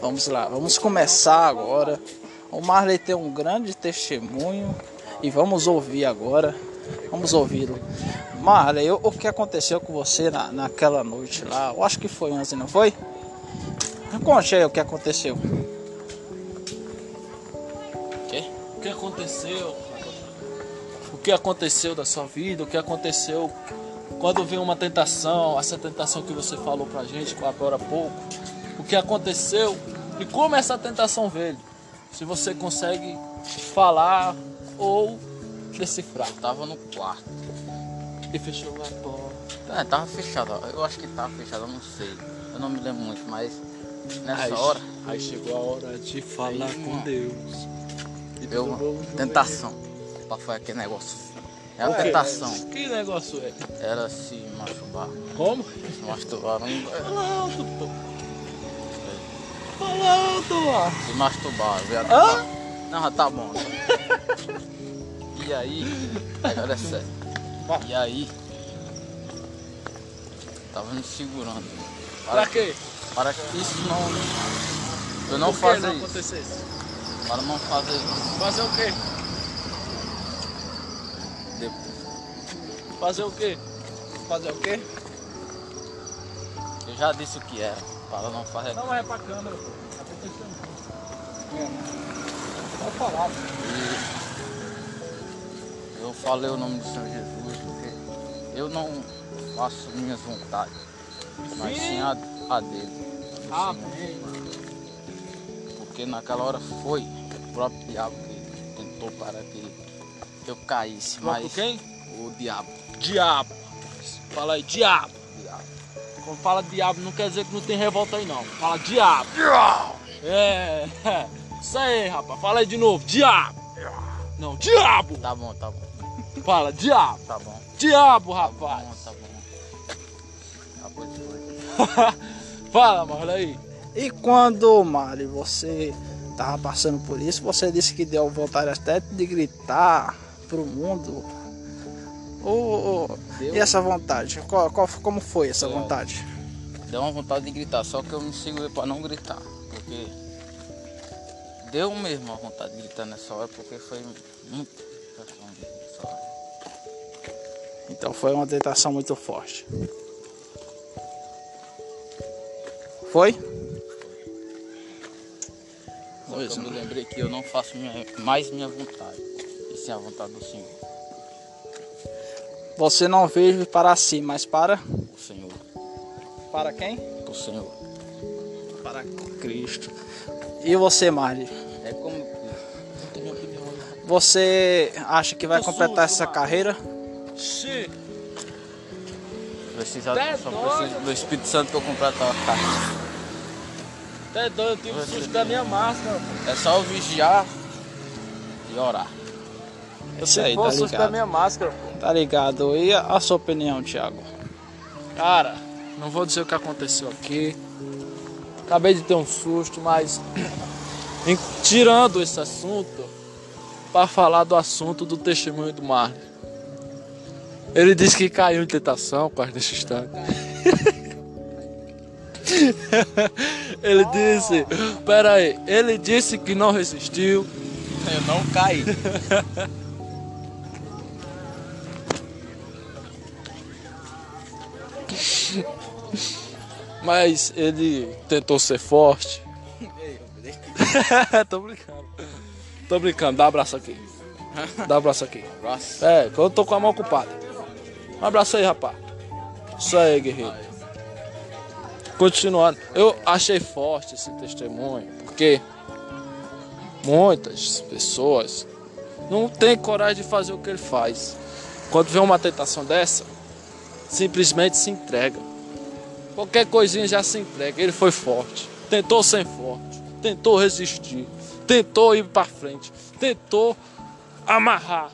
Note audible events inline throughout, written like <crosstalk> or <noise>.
Vamos lá, vamos começar agora. O Marley tem um grande testemunho e vamos ouvir agora. Vamos ouvi-lo. Marley, o, que aconteceu com você na, naquela noite lá? Eu acho que foi 11, não foi? Conte aí o que aconteceu. O que aconteceu? O que aconteceu da sua vida? O que aconteceu quando veio uma tentação? Essa tentação que você falou pra gente agora há pouco. O que aconteceu e como essa tentação veio? Se você consegue falar ou decifrar. Tava no quarto. E fechou a porta. É, tava fechado. ó. Eu acho que tava fechado, eu não sei. Eu não me lembro muito, mas nessa Aí, hora aí chegou a hora de falar Aí, com. Deus. E deu uma tentação. Pra fazer aquele negócio. É uma Ué, tentação. Que negócio é? Era se masturbar. Como? Se masturbar. Não... Pô. Fala alto, ó. Se masturbar. viado. Não, já tá bom. E aí, agora é sério. E aí, tava me segurando. Pra quê? Para que isso não. Eu não fazer não isso. acontecesse? Para não fazer isso. Fazer o quê? Depois. Fazer o quê? Fazer o quê? Eu já disse o que era. Para não. Não é pra câmera, pô. Tá acontecendo. Pode falar. E eu falei o nome do Senhor Jesus porque eu não faço minhas vontades, mas sim a, a dele. Senhor. Amém. Porque naquela hora foi o próprio diabo que tentou para que eu caísse, mas quem? o diabo, Diabo. Fala aí, diabo. Quando fala diabo não quer dizer que não tem revolta aí não. Fala diabo. É. Isso aí, rapaz. Fala aí de novo. Diabo. Não, diabo. Tá bom, tá bom, Fala, diabo. tá bom, Diabo, tá bom, rapaz. tá bom. Tá bom. <laughs> Fala, Marlon aí. E quando, Mari, você tava passando por isso, você disse que deu vontade até de gritar pro mundo. Ô, Deu. e essa vontade? Qual, qual- como foi essa vontade? Deu uma vontade de gritar, só que eu me segurei para não gritar, porque deu mesmo a vontade de gritar nessa hora, porque foi muito. Então foi uma tentação muito forte. Foi? Pois eu não. me lembrei que eu não faço minha- mais minha vontade, e sim a vontade do Senhor. Você não vive para si, mas para. O Senhor, Para quem? o Senhor. Para Cristo. E você, Marli? É como Não tem minha opinião aí. Você acha que vai completar essa carreira? Xi. precisa, só preciso do Espírito Santo para eu completar a carta. Até doido, eu tive susto da minha máscara. pô. É só eu vigiar e orar. Eu Isso aí, tive tá susto da ligado. minha máscara. pô. Tá ligado? E a, sua opinião, Thiago? Cara, não vou dizer o que aconteceu aqui. Acabei de ter um susto, mas <clears throat> em- tirando esse assunto, para falar do assunto do testemunho do Marley. Ele disse que caiu em tentação as desse instante. <laughs> ele disse, pera aí, ele disse que não resistiu. Eu não caí. <laughs> <laughs> Mas ele tentou ser forte. <laughs> tô brincando. Tô brincando, dá um abraço aqui. Dá um abraço aqui. Abraço. É, que eu tô com a mão ocupada. Um abraço aí, rapaz. Isso aí, guerreiro. Continuando, eu achei forte esse testemunho, porque muitas pessoas não têm coragem de fazer o que ele faz. Quando vê uma tentação dessa, simplesmente se entrega. Qualquer coisinha já se entrega. Ele foi forte, tentou ser forte, tentou resistir, tentou ir para frente, tentou amarrar.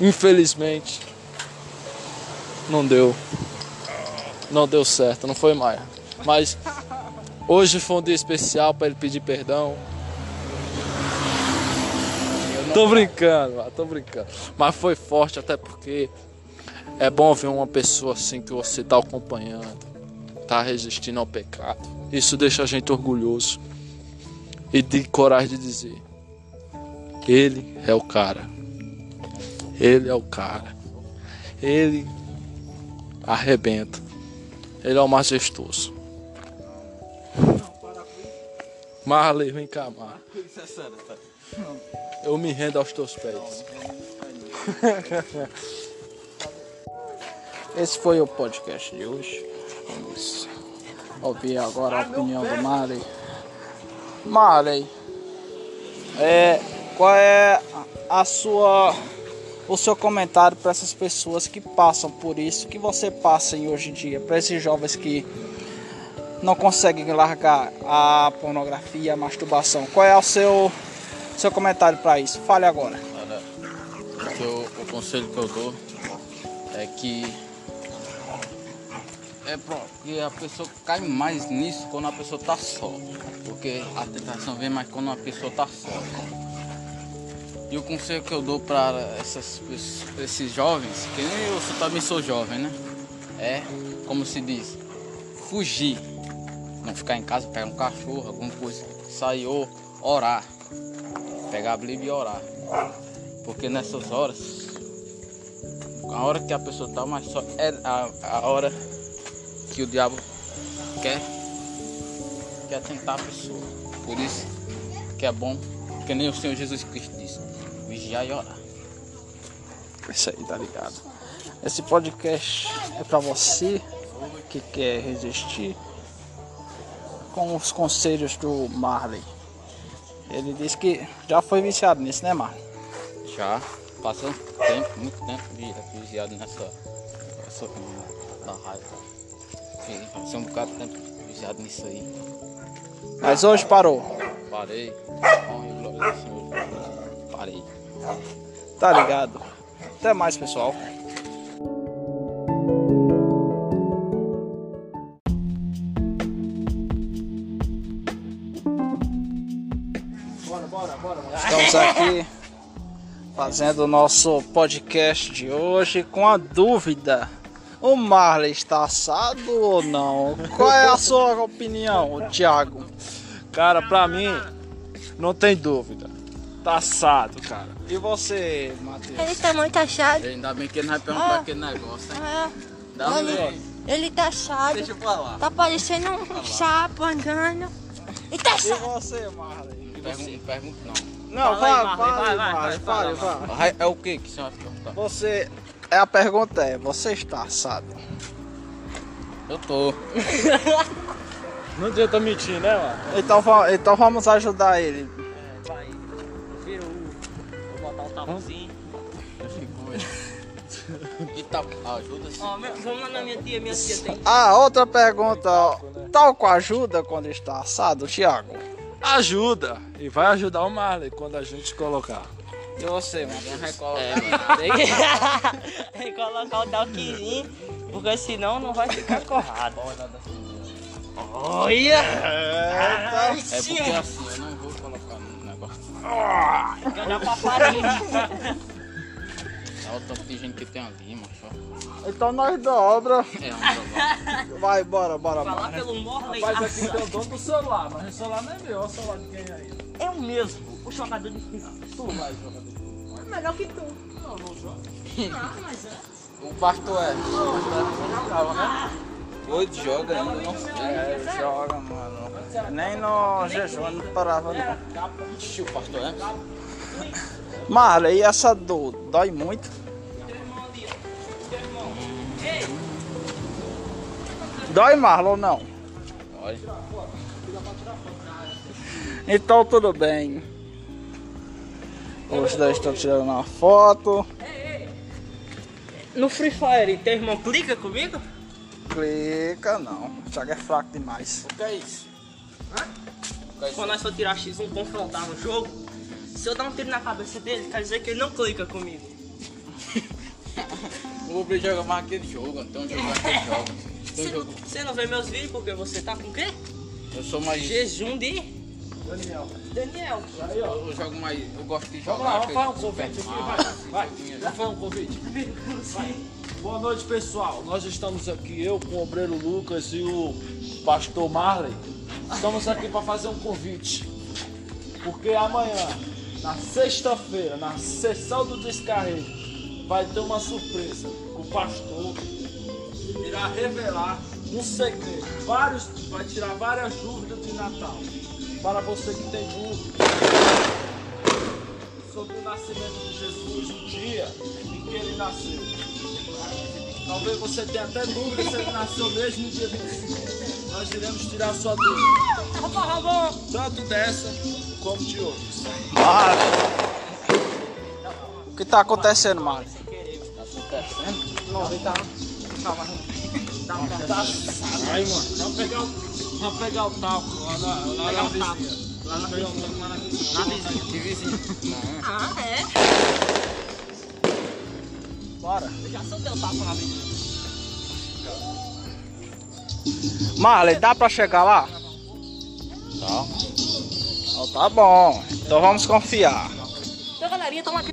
Infelizmente, não deu. Não deu certo, não foi mais. Mas hoje foi um dia especial para ele pedir perdão. Tô brincando, tô brincando. Mas foi forte até porque é bom ver uma pessoa assim que você tá acompanhando. tá resistindo ao pecado. Isso deixa a gente orgulhoso e de coragem de dizer: Ele é o cara. Ele é o cara. Ele arrebenta. Ele é o majestoso. Marley, vem cá, Marley. Eu me rendo aos teus pés. <laughs> Esse foi o podcast de hoje. Vamos ouvir agora a opinião do Marley. Marley, é, qual é a sua o seu comentário para essas pessoas que passam por isso que você passa em hoje em dia, para esses jovens que não conseguem largar a pornografia, a masturbação. Qual é o seu seu comentário para isso? Fale agora. O, o conselho que eu dou é que é pronto, a pessoa cai mais nisso quando a pessoa tá só. Porque a tentação vem mais quando a pessoa tá só. E o conselho que eu dou para essas, esses jovens, que nem eu sou- também sou jovem, né? É, como se diz, fugir. Não ficar em casa, pegar um cachorro, alguma coisa. Sair ou orar. Pegar a Bíblia e orar. Porque nessas horas, a hora que a pessoa tá mais só, é a, a hora que o diabo quer, quer tentar a pessoa. Por isso que é bom, que nem o Senhor Jesus Cristo disse, vigiar e orar. Isso aí, tá ligado? Esse podcast é para você que quer resistir com os conselhos do Marley. Ele disse que já foi viciado nisso, né, Marley? Já passou tempo, muito tempo vi- viciado nessa, nessa da raiva. E Passei um bocado de tempo viciado nisso aí. Mas hoje parou. Parei. Parei. Tá ligado? Até mais, pessoal. Estamos aqui fazendo o nosso podcast de hoje com a dúvida. O Marley está assado ou não? Qual é a sua opinião, Thiago? Cara, pra mim, não tem dúvida. Tá assado, cara. E você, Matheus? Ele tá muito achado. Ainda bem que ele não vai perguntar aquele negócio, hein? Ah, Dá um ele, ele, ele tá achado. Deixa eu falar. Tá parecendo um sapo andando. E tá E achado. você, Marley? Pergunta, pergunta não. Não, vai, vai, vai, vai, vai. Vai, É o que que você vai perguntar? Você. É a pergunta é, você está assado? Eu tô. Não adianta mentir, né, mano? Então, va- então vamos ajudar ele. Vai, vira o. Vou botar o tabuzinho. E tá, ajuda sim. Ó, meu- vamos <laughs> lá na minha tia, minha tia tem. Ah, outra pergunta. ó. Talco ajuda quando está assado, Thiago? Ajuda. E vai ajudar o Marley quando a gente colocar. E você, mano? É, Tem que, <laughs> tem que colocar o talquezinho, porque senão não vai ficar corrado. Olha! é porque assim, eu não vou colocar no negócio. Tem que olhar pra parede. É o tanto de gente que tem ali, macho. Então nós dobra. É um trabalho. Vai, bora, bora, Falar bora. pelo Morley. Mas aqui tem o dono do celular, mas o celular não é meu, é o celular de quem é aí? É o mesmo, o jogador de final. Tu vai jogar depois. É melhor que tu. Não, não joga. Não, mas é. O pastor é. Hoje joga ainda, não sei. É, joga, mano. Nem no jejum não parava não. Ixi, o pastor é. Marley, e essa dor? Dói muito? Dói, Marlon, ou não? Olha. Então tudo bem. Os dois estão tirando uma foto. No Free Fire, teu irmão clica comigo? Clica, não. O Thiago é fraco demais. O que é isso? O que é isso? Quando nós for tirar X1 confrontar no jogo, se eu dar um tiro na cabeça dele, quer dizer que ele não clica comigo. <laughs> O Uber joga mais aquele jogo, então jogo mais aquele jogo. Você, não vê meus vídeos porque você tá com o quê? Eu sou mais. Jejum de Daniel. Daniel. Aí, ó. Eu jogo mais. Eu gosto de Vamos jogar. lá, vamos fazer um convite aqui, vai. Vai, joguinho já foi um convite. Boa noite, pessoal. Nós estamos aqui, eu com o obreiro Lucas e o pastor Marley. Estamos aqui para fazer um convite. Porque amanhã, na sexta-feira, na sessão do descarrego, vai ter uma surpresa. O pastor irá revelar um segredo. Vários, vai tirar várias dúvidas de Natal. Para você que tem dúvida sobre o nascimento de Jesus, o dia em que ele nasceu. Talvez você tenha até dúvida se ele nasceu mesmo no dia 25. Nós iremos tirar sua dúvida. Tanto dessa como de outras. Marley. O que tá acontecendo, Marley? Aí, mano, vamos pegar o, vamos pegar o talco lá na, lá na vizinha. Lá na vizinha. Que vizinho. Ah, é? Bora. Eu já soltei o tapa na vida. Marley, dá pra chegar lá? Tá. Então tá bom. Então vamos confiar. Então, galerinha, toma aqui.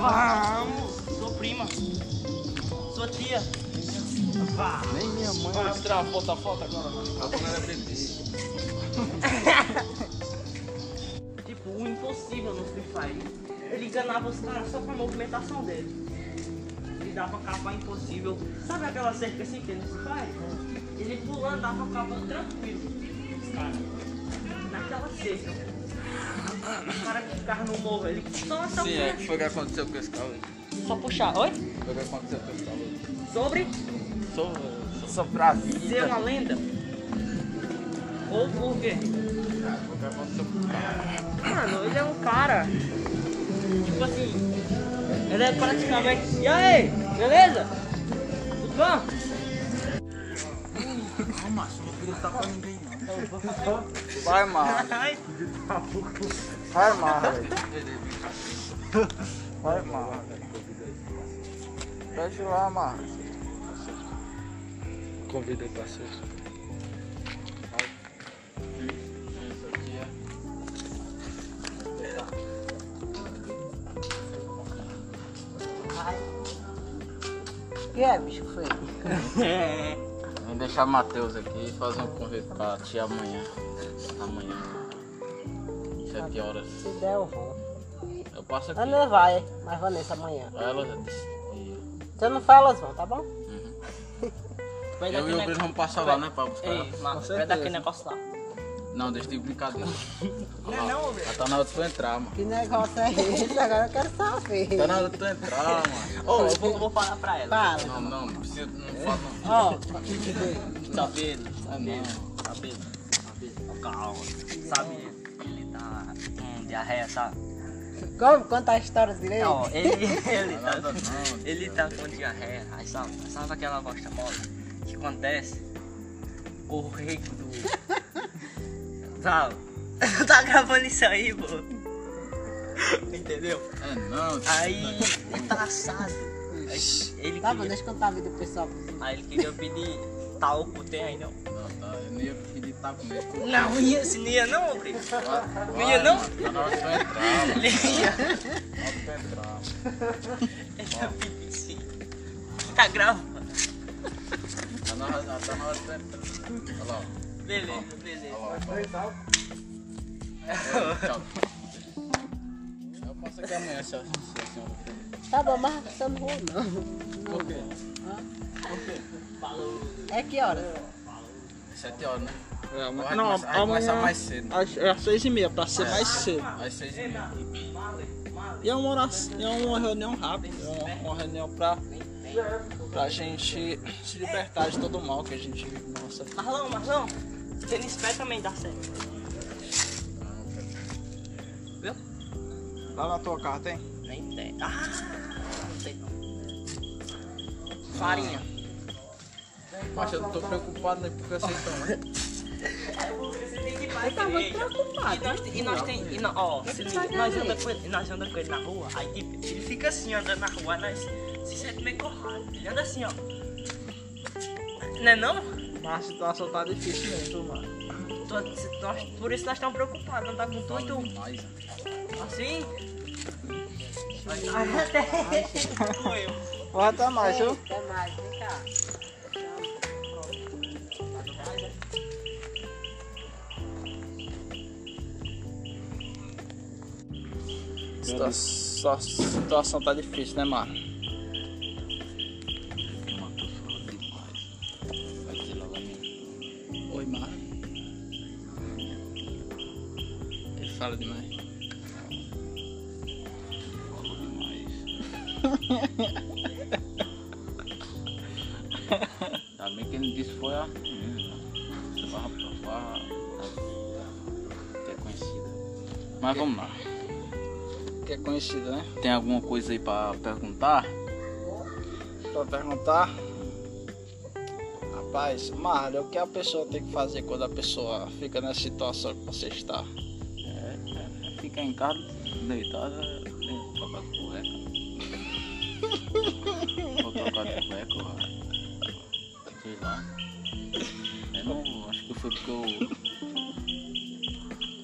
Vamos. Sua prima. Sua tia. Nem minha mãe. Vamos tirar uma foto, a foto agora. A era bebê. Tipo, o impossível no Free Fire. Ele enganava os caras só com a movimentação dele. Ele dava capa impossível. Sabe aquela cerca assim que tem no Free Fire? Ele pulando dava capa tranquilo. Naquela cerca. Os caras que ficavam no morro, ele só essa Sim, é. O que foi que aconteceu com esse carro? Só puxar. Oi? O que foi que aconteceu com esse carro? Sobre Sou, sou sobre a ser vida. uma lenda? Ou por quê? O que aconteceu com o carro? Mano, ele é um cara. Tipo assim. Ele é praticamente. E aí? Beleza? Tudo bom? <laughs> Vai, Marley. Ai, Vai, Marley. Vai, Marley. Pede lá, Marley. Convida para ser. Isso aqui é. que é, bicho feio? <laughs> Vem deixar Matheus aqui e fazer um convite pra ti amanhã. Amanhã. Sete horas. Se der, eu vou. Eu passo aqui. Ana vai, mas Vanessa amanhã. Ela já disse. Você não fala, elas vão, tá bom? dar Eu e o Bruno vamos passar lá, né? Pra buscar. Ei, mano, vai certeza. dar aquele negócio lá. Não, deixa de brincadeira. Não é não, velho. Tá na hora de tu entrar, mano. Que negócio é esse? Agora eu quero saber. Tá na hora de tu entrar, mano. Ô, eu vou, eu vou falar pra ela. Fala. Não, não, não precisa, não fala não. Ó, Sabe, Ah, sabe, não. sabe, sabe. Calma. Sabe, ele tá com diarreia, sabe? como? Conta a história direito. Não, ele, ele, <laughs> tá, ele tá com diarreia. Aí sabe, sabe aquela bosta mole que acontece? O rei do. <laughs> Sabe? <laughs> tá gravando isso aí, pô. Entendeu? É não. Aí, o traçado. Aí, Ele Tá bom, queria, deixa eu contar a vida do pessoal. aí ele queria pedir talco, tem aí não? Não, tá. Eu não ia pedir taco mesmo. Não ia, se não ia não, primo. Não ia não? Tá na hora de tu entrar, mano. Ele ia. Na hora de tu entrar. Ele ia pedir sim. Tá gravando. Tá na hora, tá na hora de tu entrar. Olha lá, ó. Beleza, beleza. Ó. É, Tchau. Eu passo aqui amanhã, se a se a senhora. Tá bom, mas você não vou não. Por quê? Falou. É que horas? Sete horas, né? É, Vai mas- não, começar- amanhã mais cedo. às, é às seis e meia, pra ser É. mais cedo. Às seis e meia. E é uma, oração, é uma reunião rápida, é uma, uma reunião pra, pra gente se libertar de todo o mal que a gente vive na nossa vida. Marlão, Marlão. Tênis pé também dá certo. Viu? Lá na tua casa tem? Nem tem. Ah, não sei não. Farinha. Mas eu não tô preocupado nem porque né? Você tem que ir pra Eu tava preocupado. E nós, tem- e nós tem, e nó- ó, se liga, pagar nós ele. anda com ele, nós anda com ele na rua, aí tipo, ele fica assim andando na rua, nós se sente meio corrado. Ele anda assim, ó. Não é não? Mas a situação tá difícil mesmo, mano. Nós- por isso nós estamos preocupados, não tá com tu e tu. Mais, Assim? Vai até mais, viu? Até mais, vem cá. Sua situação tá difícil, né, mano? Fala demais. Falou demais. Ainda bem que ele disse foi a menina. Pra. Que é conhecida. Mas vamos lá. Que é conhecido, né? Tem alguma coisa aí pra perguntar? Pra perguntar. Rapaz, Marlon, o que a pessoa tem que fazer quando a pessoa fica nessa situação que você está? É, é ficar em casa deitada, né, trocar de cueca. Vou trocar de cueca, ó. sei lá. Eu não, acho que foi porque eu.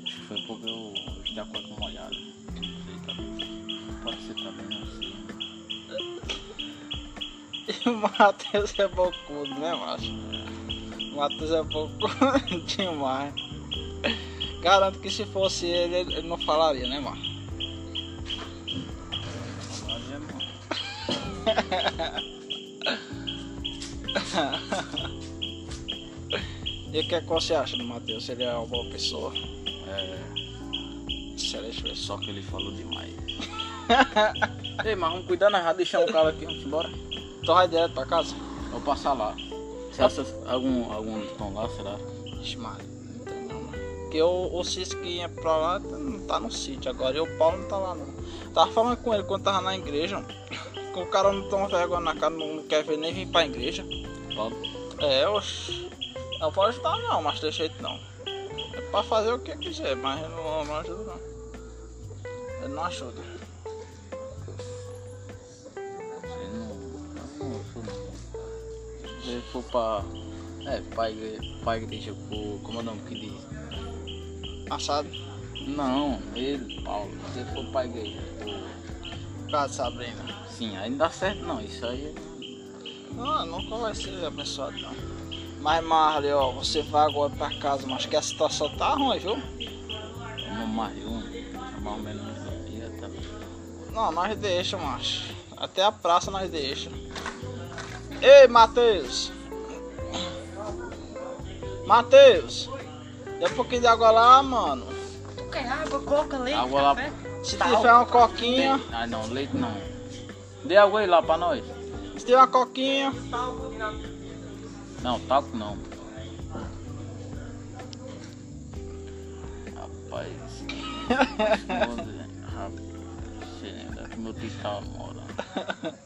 Acho que foi porque eu estava com a cueca molhada. Não sei, tá, pode ser também, não sei. <laughs> O Matheus é bocudo, né, macho? O Matheus é bocudo <laughs> demais. Garanto que se fosse ele, ele não falaria, né, mano? É <laughs> bom. E o que, é que você acha do Matheus? Ele é uma boa pessoa. É, Excelente só que ele falou demais. <laughs> Ei, mas vamos cuidar, nós vamos deixar o cara aqui, vamos embora. Tu vai direto pra casa? Vou passar lá. Você acha algum, alguns estão lá, será? Ixi, mano, Porque o, o Cis que ia pra lá não tá no sítio agora. E o Paulo não tá lá, não. Tava falando com ele quando tava na igreja. Que o cara não toma vergonha na cara, não quer ver nem vir pra igreja. Paulo? É, oxe. Não pode ajudar não, mas tem jeito não. É pra fazer o que quiser, mas não, não ajuda não. Ele não ajuda. Se ele for pra. É, pra igreja. Pra igreja, pro. Como é o nome que diz? Assado. Não, ele, Paulo. Ele for pra igreja, pro. Casa Sabrina. Sim, aí não dá certo não. Isso aí. Não, nunca vai ser abençoado não. Mas Marley, ó, você vai agora pra casa, mas que a situação tá ruim, viu? Uma mais um. Mais ou menos um dia, tá? Não, nós deixa, macho. Até a praça nós deixa. Ei, Matheus! Matheus! Dê um pouquinho de água lá, mano. Tu quer água, coca, leite, Água lá. Se Tá, tiver uma coquinha, Tem- Ah não, leite não. Dê água aí lá pra nós. se tiver uma coquinha. Não, taco não. Rapaz. Rapaz. É meu tio tá morando?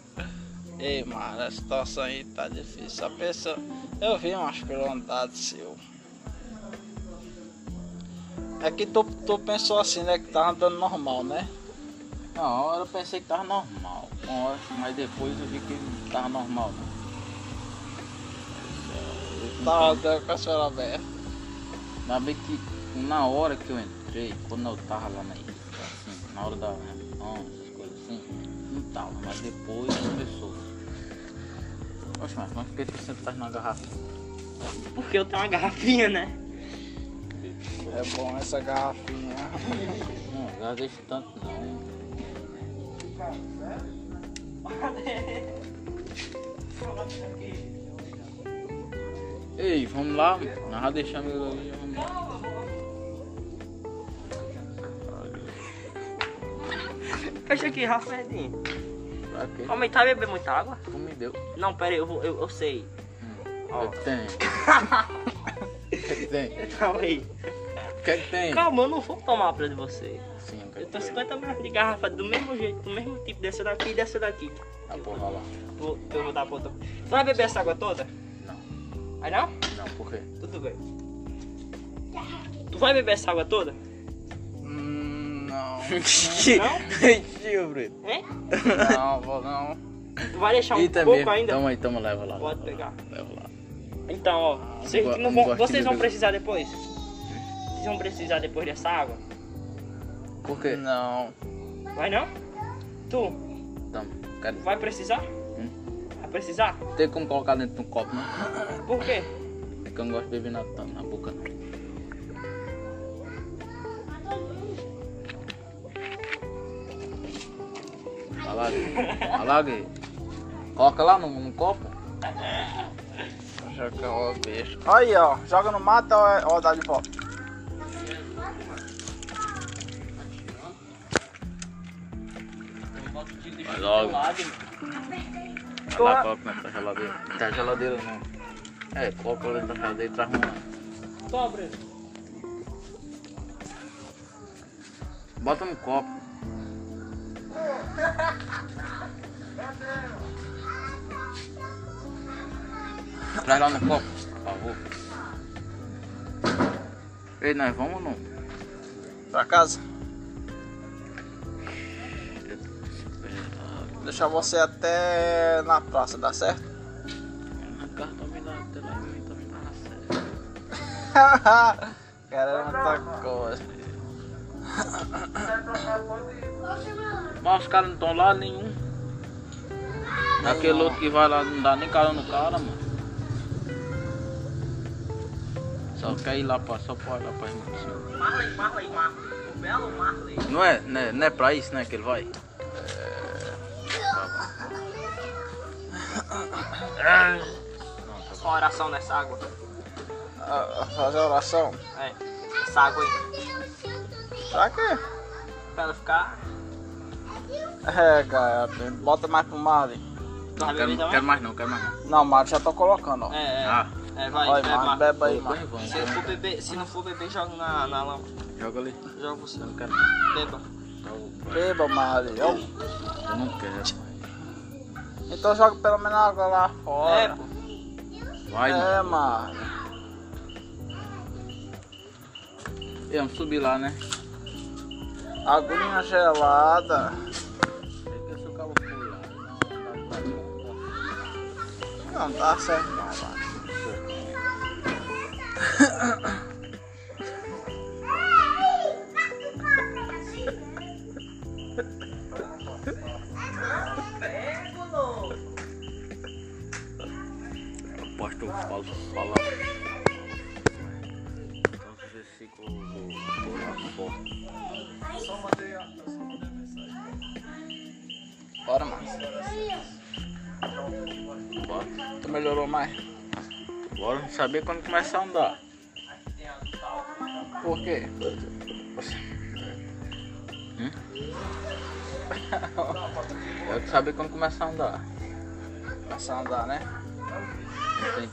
Ei, mano, a situação aí tá difícil. A pessoa. Eu vi, pelo andado seu. É que tu, tu pensou assim, né? Que tava andando normal, né? Na hora eu pensei que tava normal. Uma hora, mas depois eu vi que não tava normal não. Eu Tava andando com a senhora aberta. Ainda bem que na hora que eu entrei, quando eu tava lá na igreja, assim, na hora da reunião, essas coisas assim, não tava, mas depois começou. Oxe, mas mas por que tu sempre tá na garrafa? Porque eu tenho uma garrafinha, né? É bom essa garrafinha. Não, já deixo tanto não. Ei, vamos lá, nós já deixamos ele ali, vamos lá. Fecha aqui, rapidinho. Pra quê? Homem, tá bebendo muita água? Tu me deu. Não, pera aí, eu, vou- eu, eu sei. O que é que tem? O que é que tem? <laughs> Calma aí. O que é que tem? Calma, eu não vou tomar pra de você. Sim, Eu que tô tem? 50 ml de garrafa do mesmo jeito, do mesmo tipo, dessa daqui e dessa daqui. A porra lá. Vou, eu vou dar pra outra. Tu vai beber essa água toda? Não. Vai não? Não, por quê? Tudo bem. Tu vai beber essa água toda? Hum, não. <laughs> Tio, Brito. Hein? Não, vou não. Tu vai deixar um Eita, pouco mesmo. ainda? Toma aí, toma, leva lá. Pode leva pegar. Lá, leva lá. Então, ó, vocês, go- não não vão, vocês vão precisar depois? Vocês vão precisar depois dessa água? Por quê? Não. Vai não? Tu, Tamo. Quero... vai precisar? Vai precisar? Tem como colocar dentro de um copo, não? Por quê? Porque eu não gosto de beber tanto na boca, não. Lá, Gui. Coloca lá no, no copo. Joga o bicho. Aí, ó. Joga no mato ou, é- ou dá de volta? Vai logo. Vai lá, coloca na geladeira. Não tá geladeira, não. É, coloca dentro da geladeira e traz uma. Abrindo. Bota no copo. <laughs> Traz lá no copo, por favor. Ei, nós vamos ou não? Pra casa? Deixar você até na praça, dá certo? Ricardo também dá, até lá, também dá certo. <laughs> Cara, muita coisa. Mas os caras não estão lá nenhum. Aquele outro que vai lá não dá nem cara no cara, mano. Só quer ir lá pra, só pode ir lá pra irmã. Marley, Marley, Marley. O belo Marley. Não é, não é, não é pra isso, né, que ele vai? Uma oração nessa água. Ah, fazer oração? É. Essa água aí. Pra quê? Pra ela ficar. É, cara, bota mais pro Marley. Não, quero, quero mais não, quero mais não. Não, Marley já tô colocando, ó. É, é. Ah, É, vai, Marley, Marley. bebe aí, vamos, Se, for beber, se não for beber, joga na, na lama. Joga ali. Joga você. Eu não quero. Beba. Beba, Marley. Eu- Eu não quero. Então joga pelo menos água lá É, fora. pô. Vai, É, mano. E Vamos subir lá, né? Aguinha gelada. É lá. Não. Não dá certo não, mano. 咳 <laughs> 咳 saber quando começar a andar. Por quê? Hum? <laughs> Eu quero saber quando começar a andar. Começar a andar, né? Tem-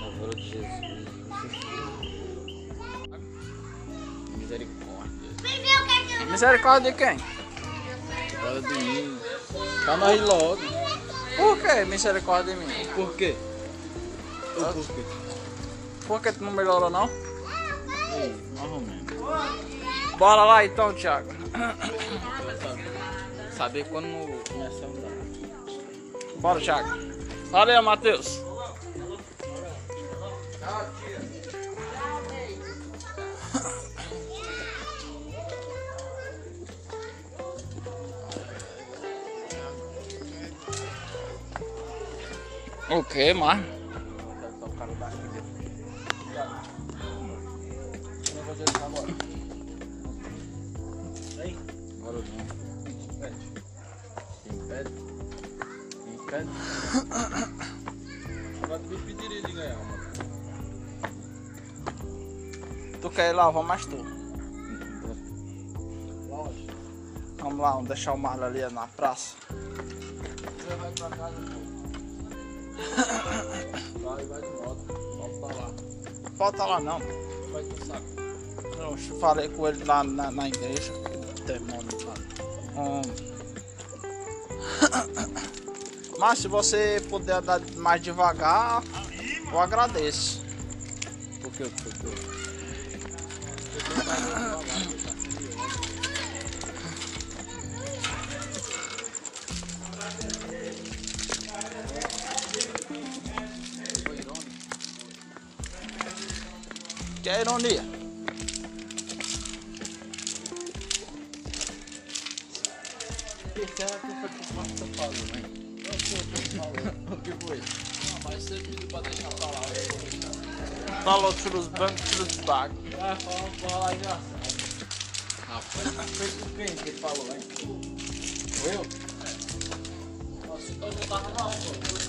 Louvor de Jesus. Misericórdia. Misericórdia de quem? Bora domingo. Tá nós logo. Por que misericórdia de mim? Por quê? Ou por quê? Por que tu não melhorou não? Ei, mais ou menos. Bora lá então, Thiago. Saber quando começar a andar. Bora, Thiago. Valeu, Matheus. O que, mano? Bora não. Impede. Impede. Agora tu me pediria de ganhar, mano. Tu quer ir vamos mais tu. Vamos lá, vamos deixar o Marlon ali na praça. Você vai pra casa, Vai, vai de moto. Volta lá. Falta lá não. Vai com saco. Eu falei com ele lá na, na igreja. Demônio lá. Hum. Mas se você puder andar mais devagar, eu agradeço. Por que? Por quê? É, é a ironia. Que que o tá falou. Né? Não o que falou. <laughs> O que foi? Não, mas você pediu pra deixar falar. Falou sobre os bancos e os bagos. Ah, falou pra já. Rapaz, foi com quem que ele falou, hein? Foi eu? É. Nossa, então eu não tava na aula,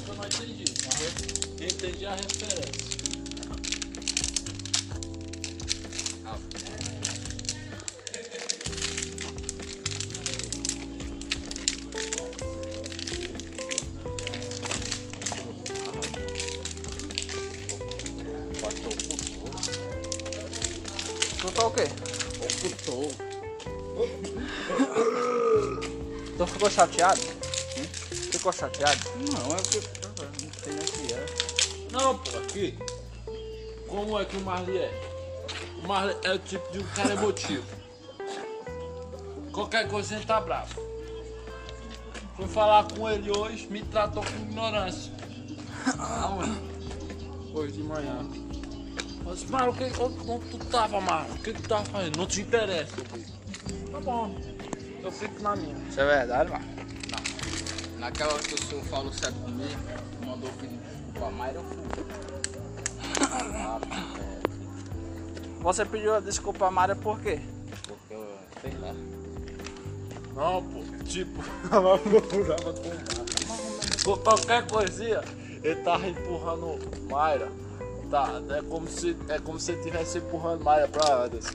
eu não entendi. Entendi a referência. Tá o quê? Ocultou. Tu ficou chateado? Ficou chateado? Não, é porque. Não sei nem o que é. Não, pô, aqui. Como é que o Marley é? O Marley é o tipo de um cara emotivo. Qualquer coisa ele tá bravo. Fui falar com ele hoje, me tratou com ignorância. Hoje de manhã. Disse, Marlon, o que, onde, onde tu tava, Marlon? O que, que tu tava fazendo? Não te interessa, eu. Tá bom. Eu fico na minha. Isso é verdade, mano. Naquela hora que o senhor falou certo comigo, mandou pedir desculpa a Mayra, eu fui. Ah, é, Você pediu desculpa a Mária por quê? porque eu, sei lá. Não, pô, tipo, ela procurava com Com qualquer coisinha, ele tava empurrando Mayra. Tá, é como se é como se estivesse empurrando Mayra pra Anderson.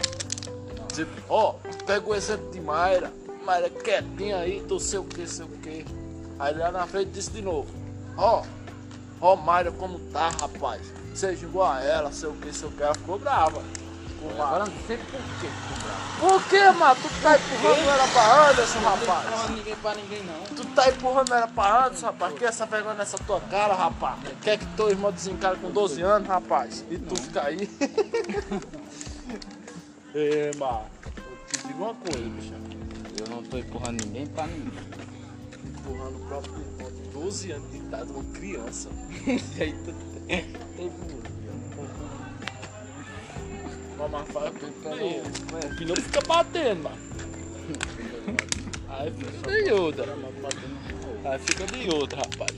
Tipo, ó, pega o exemplo de Mayra, Mayra quietinha aí, tu sei o que, sei o que. Aí lá na frente disse de novo, ó, ó Mayra como tá, rapaz. Seja igual a ela, sei o que, sei o que. Ela ficou brava. Mayra. Agora não sei por que. Por que, mano? Tu tá empurrando ela pra Anderson, rapaz? Não ninguém pra ninguém não. Tu tá empurrando ela pra antes, rapaz. Que essa vergonha nessa tua cara, rapaz? Quer que teu irmão desencare com 12 anos, rapaz? E tu fica aí? <laughs> Ê, mano. Eu te digo uma coisa, bicho. Eu não tô empurrando ninguém pra ninguém. Empurrando o próprio irmão de 12 anos de idade, uma criança. <laughs> E aí tu Tem muito. Mamãe fala que o pneu fica batendo, mano. Aí fica de outra. Aí fica de outra, rapaz.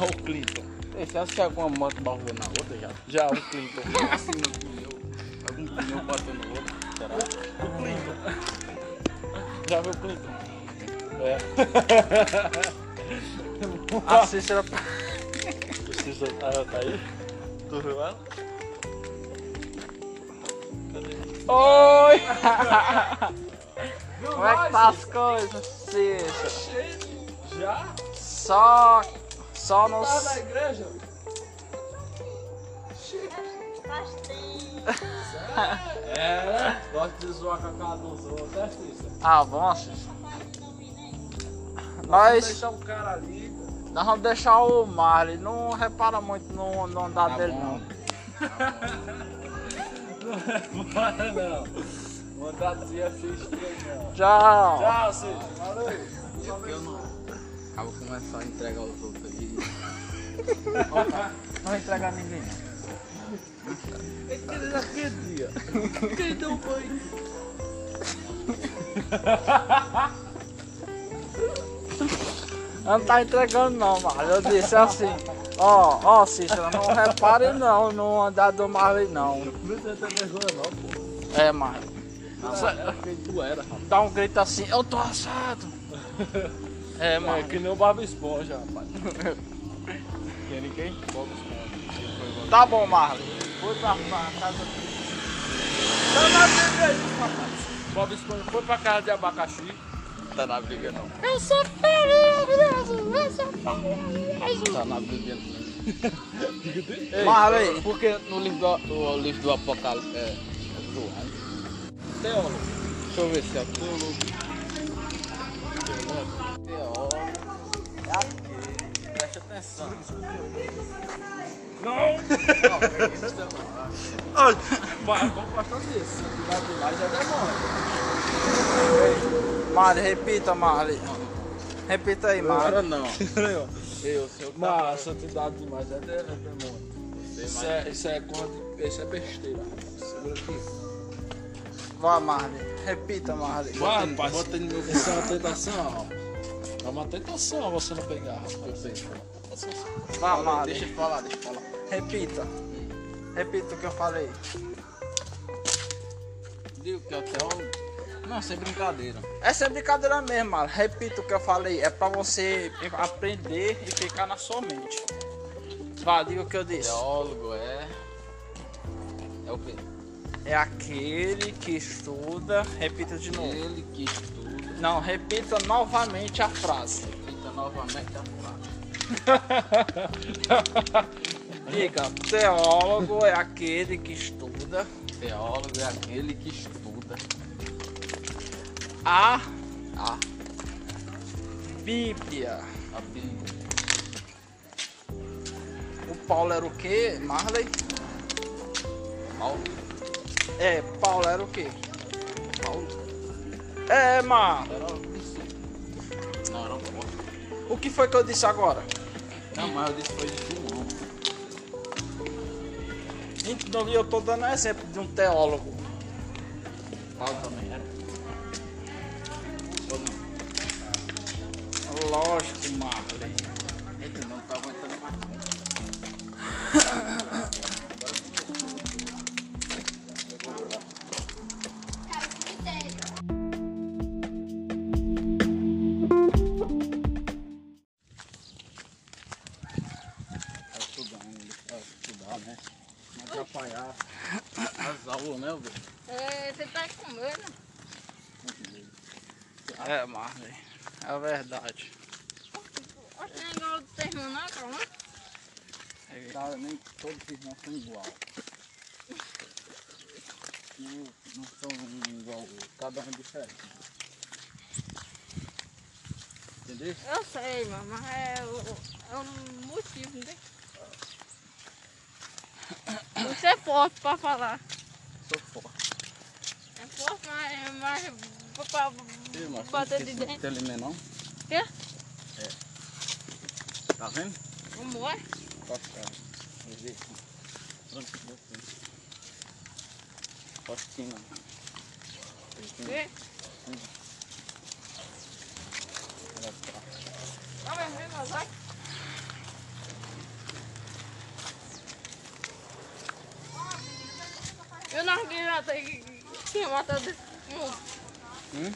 Olha o Clinton. Você acha que alguma moto barrou na outra já? Já o Clinton. Assim <laughs> no. Algum pneu bateu no outro. Será? O Clinton. Já viu o Clinton? É. <laughs> A Cícera. Precisa. Ela tá aí? Tu viu ela? Oi! Como é que tá as coisas, Cícera? Já? Só. Só nos. Tá na igreja? É, gosta de zoar com a cara dos outros, é Cícera? Ah, bom, Cícera. Nós, Deixa o cara ali. nós vamos deixar o Marley. Não repara muito no, no andar Tá dele, bom. não. <laughs> Bora não. Mandadozinha fiz não. Tchau. Tchau, Cícera. Valeu. Eu, eu não. Acaba começar a entregar os outros aí. não vai entregar ninguém não. Aquele daquele dia. Quem deu banho? Eu não tá entregando não, Marley. Eu disse assim. Ó, ó, Cícera, não repare não no andar do Marley não. É, Marley. Isso é quem tu era, rapaz. Dá um grito assim, eu tô assado. É, É, Marley. que nem o Barba Esponja, rapaz. Quer ninguém? Bob Tá bom, Marley. Foi pra, pra casa rapaz. Bob Esponja foi pra casa de abacaxi. Tá na briga não. Eu sou feliz, eu sou feliz. Tá na briga não. Ei, Marley. Porque no livro do, o livro do Apocalipse é, é João. teólogo. Deixa eu ver se é teólogo. Teólogo. É aqui. Preste atenção. Ai, vai, vamos passar disso. Se vai demais, é demônio. Marley, repita, Marley. Repita aí, Marley. Agora não. Eu, seu Mas santidade demais é de- demônio. Isso é, isso é, coisa de- isso é besteira. Segura aqui. Vá, Marley. Repita, Marley. Vai, rapaz. bota no meu Isso é uma tentação. É uma tentação você não pegar, rapaz. Vá, Marley. Deixa eu falar, deixa eu falar. Repita. Repita o que eu falei. Digo que é o teólogo. Não, sem brincadeira. Essa é brincadeira mesmo, Marley. Repita o que eu falei. É pra você aprender e ficar na sua mente. Diga o que eu disse. Teólogo é. É o quê? É aquele que estuda. Repita de novo. Ele que estuda. Não, repita novamente a frase. Repita novamente a frase. <laughs> Diga, teólogo é aquele que estuda Teólogo é aquele que estuda a a, Bíblia. a Bíblia. O Paulo era o quê, Marley? Paulo. É, Paulo era o quê? Paulo. É, Marley. Era o discípulo. Não, era o Paulo. O que foi que eu disse agora? Não, mas eu disse que foi de Simão. Então eu tô dando exemplo de um teólogo. Paulo também Lógico, Marley. Eita, não tá aguentando mais <laughs> cada um é diferente. Entendeu? Eu sei, mano, mas é, é um motivo, né? Você é forte pra falar. Sou forte. É forte, mas, mas pra, Ih, mas bater não de dentro. Tem alimento não? Quê? Tá vendo? Como é? Pode ficar. Vamos ver. Deu tempo. Pode sim, não. Tá mesmo, mesmo, vai. Eu narguilha até que que matar desse. Hum?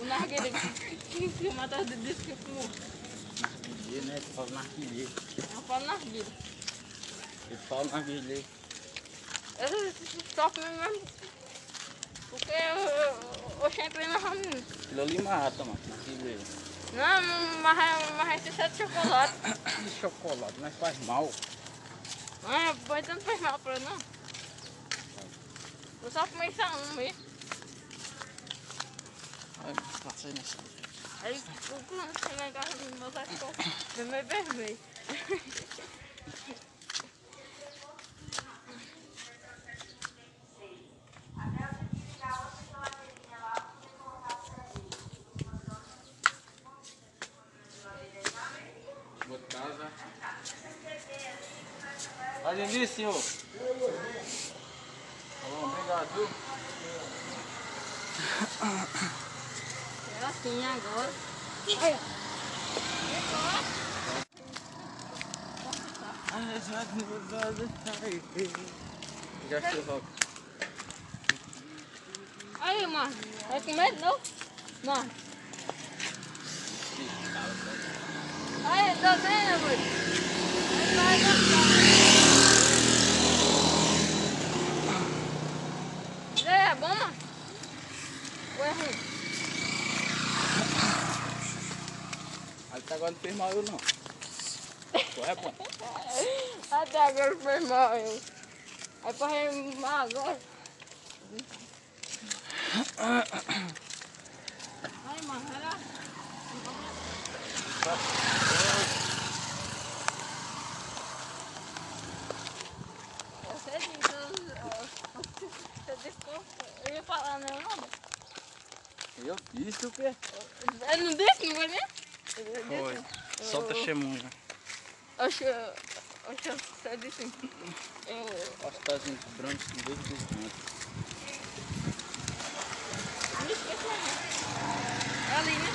O narguilha que que matar desse que fumou. Né? Tu fala narguilé. Eu falo narguilha. Eu falo narguilé. Eu toco mesmo. Eu, eu, sempre na família. Aquilo ali mata, mano. Narguilé. Não, mas, mas esse é de chocolate. De <coughs> chocolate, mas faz mal. Não é bom, então não faz mal pra não. Eu só comecei só um mesmo. Ai, passei nessa. Aí quando chegar em casa do meu ficou meio vermelho. <coughs> Boa casa. Olha ali, senhor. Tá bom, obrigado, viu? É assim agora. Já estou Aí, mano. Vai comer de novo? Mano. Aí, tá vendo, mano? Aí vai gostar. E aí, é bom, mano? Ou é ruim? Até agora não fez mal eu não. Pô, é. <laughs> Até agora foi mal, eu. Aí pra remar agora. existem. Eu... Pastagens brancos com dois desmantos. Não esqueça É ali, né?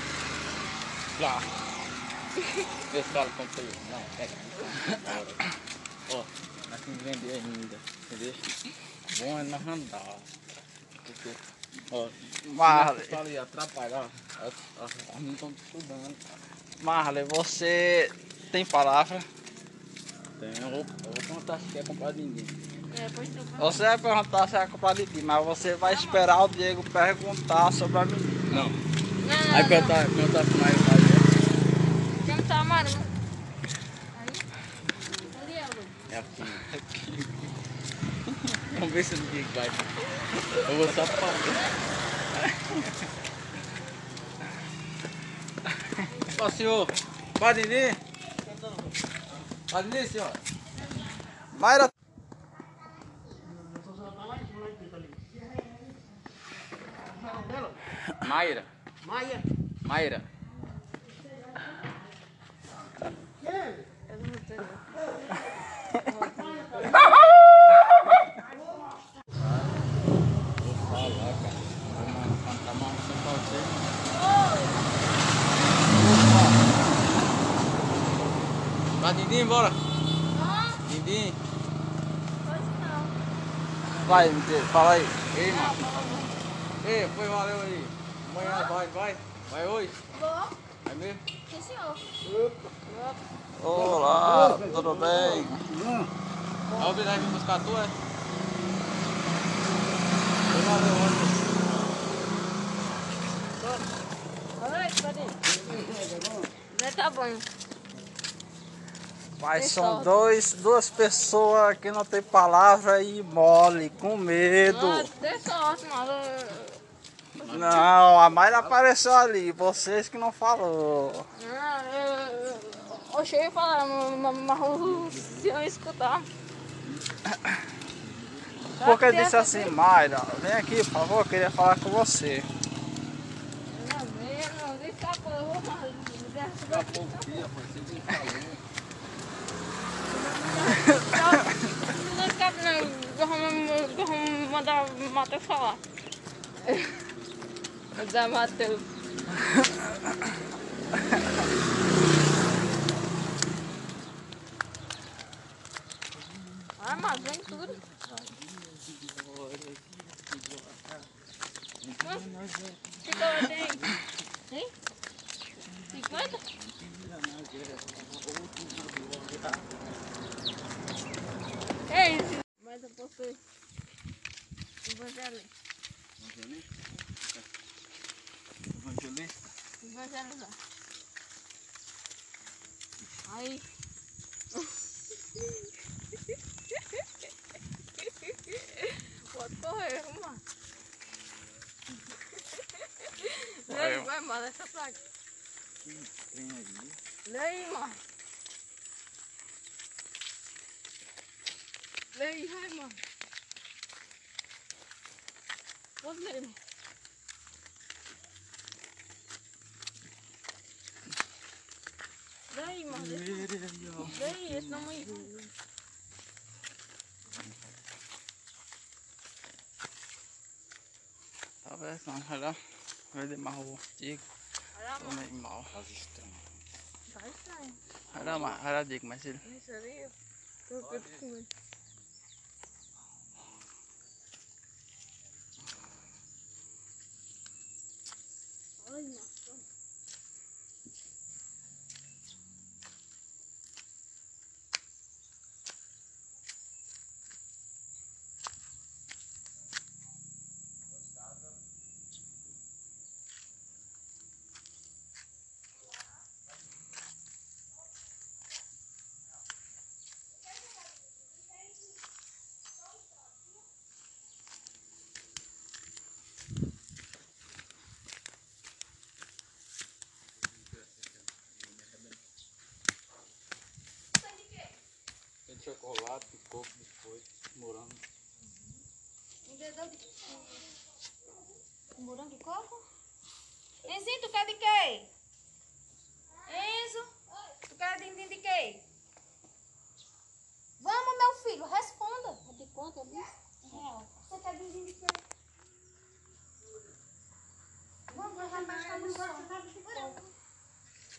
Lá. Pessoal, falo com você. Não, pega. Ó, nós temos que vender ainda. Entendeu? Bom é nós andar. Porque... Ó, Marley. Fala aí, atrapalhar. As meninas estão estudando. Marley, você tem palavra? Tem, eu vou, eu vou contar se quer comprar de mim. É, tu Você vai perguntar se vai comprar de mim, mas você vai esperar o Diego perguntar sobre a menina. Não. Não, não, Aí não. perguntar, perguntar se mais vai Tem que estar amarelo. Aí. Ali é, Lu. É aqui. <laughs> Vamos ver se o Diego vai. Eu vou só pra Ó, senhor. Padrini. Padrini, senhor. Mayra, Mayra. Maia. Mayra. Eu não tenho. Vou falar, cara. Vou cantar uma música pra você. Vai, Dindim, bora. Dindim. Pode não. vai, fala aí. Ei, mano. Ei, foi, valeu aí. Amanhã vai, vai. Vai hoje? Vou. Vai mesmo? Sim, senhor. Olá, tudo bem? Vai o Bidai vir buscar tu, é? Foi, valeu, valeu. Oi, pode Já tá bom. Mas são dois, duas pessoas que não tem palavra e mole, com medo. Ah, dê sorte, mano. Não, a Mayra apareceu ali, vocês que não falou. Ah, eu... eu- Oxe, eu ia falar, mas mas senhor ia escutar. <coughs> Porque disse assim, Mayra, vem aqui, por favor, eu queria falar com você. Não, eu não, deixa a porra, mas... Daqui a pouco dia, rapaz. Você. Não cabe não, vamos, mandar o Matheus falar. Mandar Matheus. Ah, mas vem tudo. Ficou tem? Hein? 50? É isso. Mas eu posso evangelizar. Evangelista. Evangelizar. Aí. Pode correr, vamos lá. Lê, vai, mano, essa placa. Lê aí, mano. Lê aí, vai, mano. Pode ler, mano. Lê aí, mano. Lê aí, esse nome aí. Tá vendo? Não, vai lá. Vai demar o Diego. Vai lá, Tô mano. meio mal. Tá estranho. Vai lá, Ma- vai lá, Diego, mas ele. Isso ali, eu tô com medo. Ai, nossa. Tem chocolate, coco, biscoito, morango. Morango e coco? Enzinho, tu quer de quê? Enzo, tu quer de, de, de quê? Vamos, meu filho, responda. É de quanto, bicho? Real. Você quer de, de quê? Vamos, vai gastar no sol.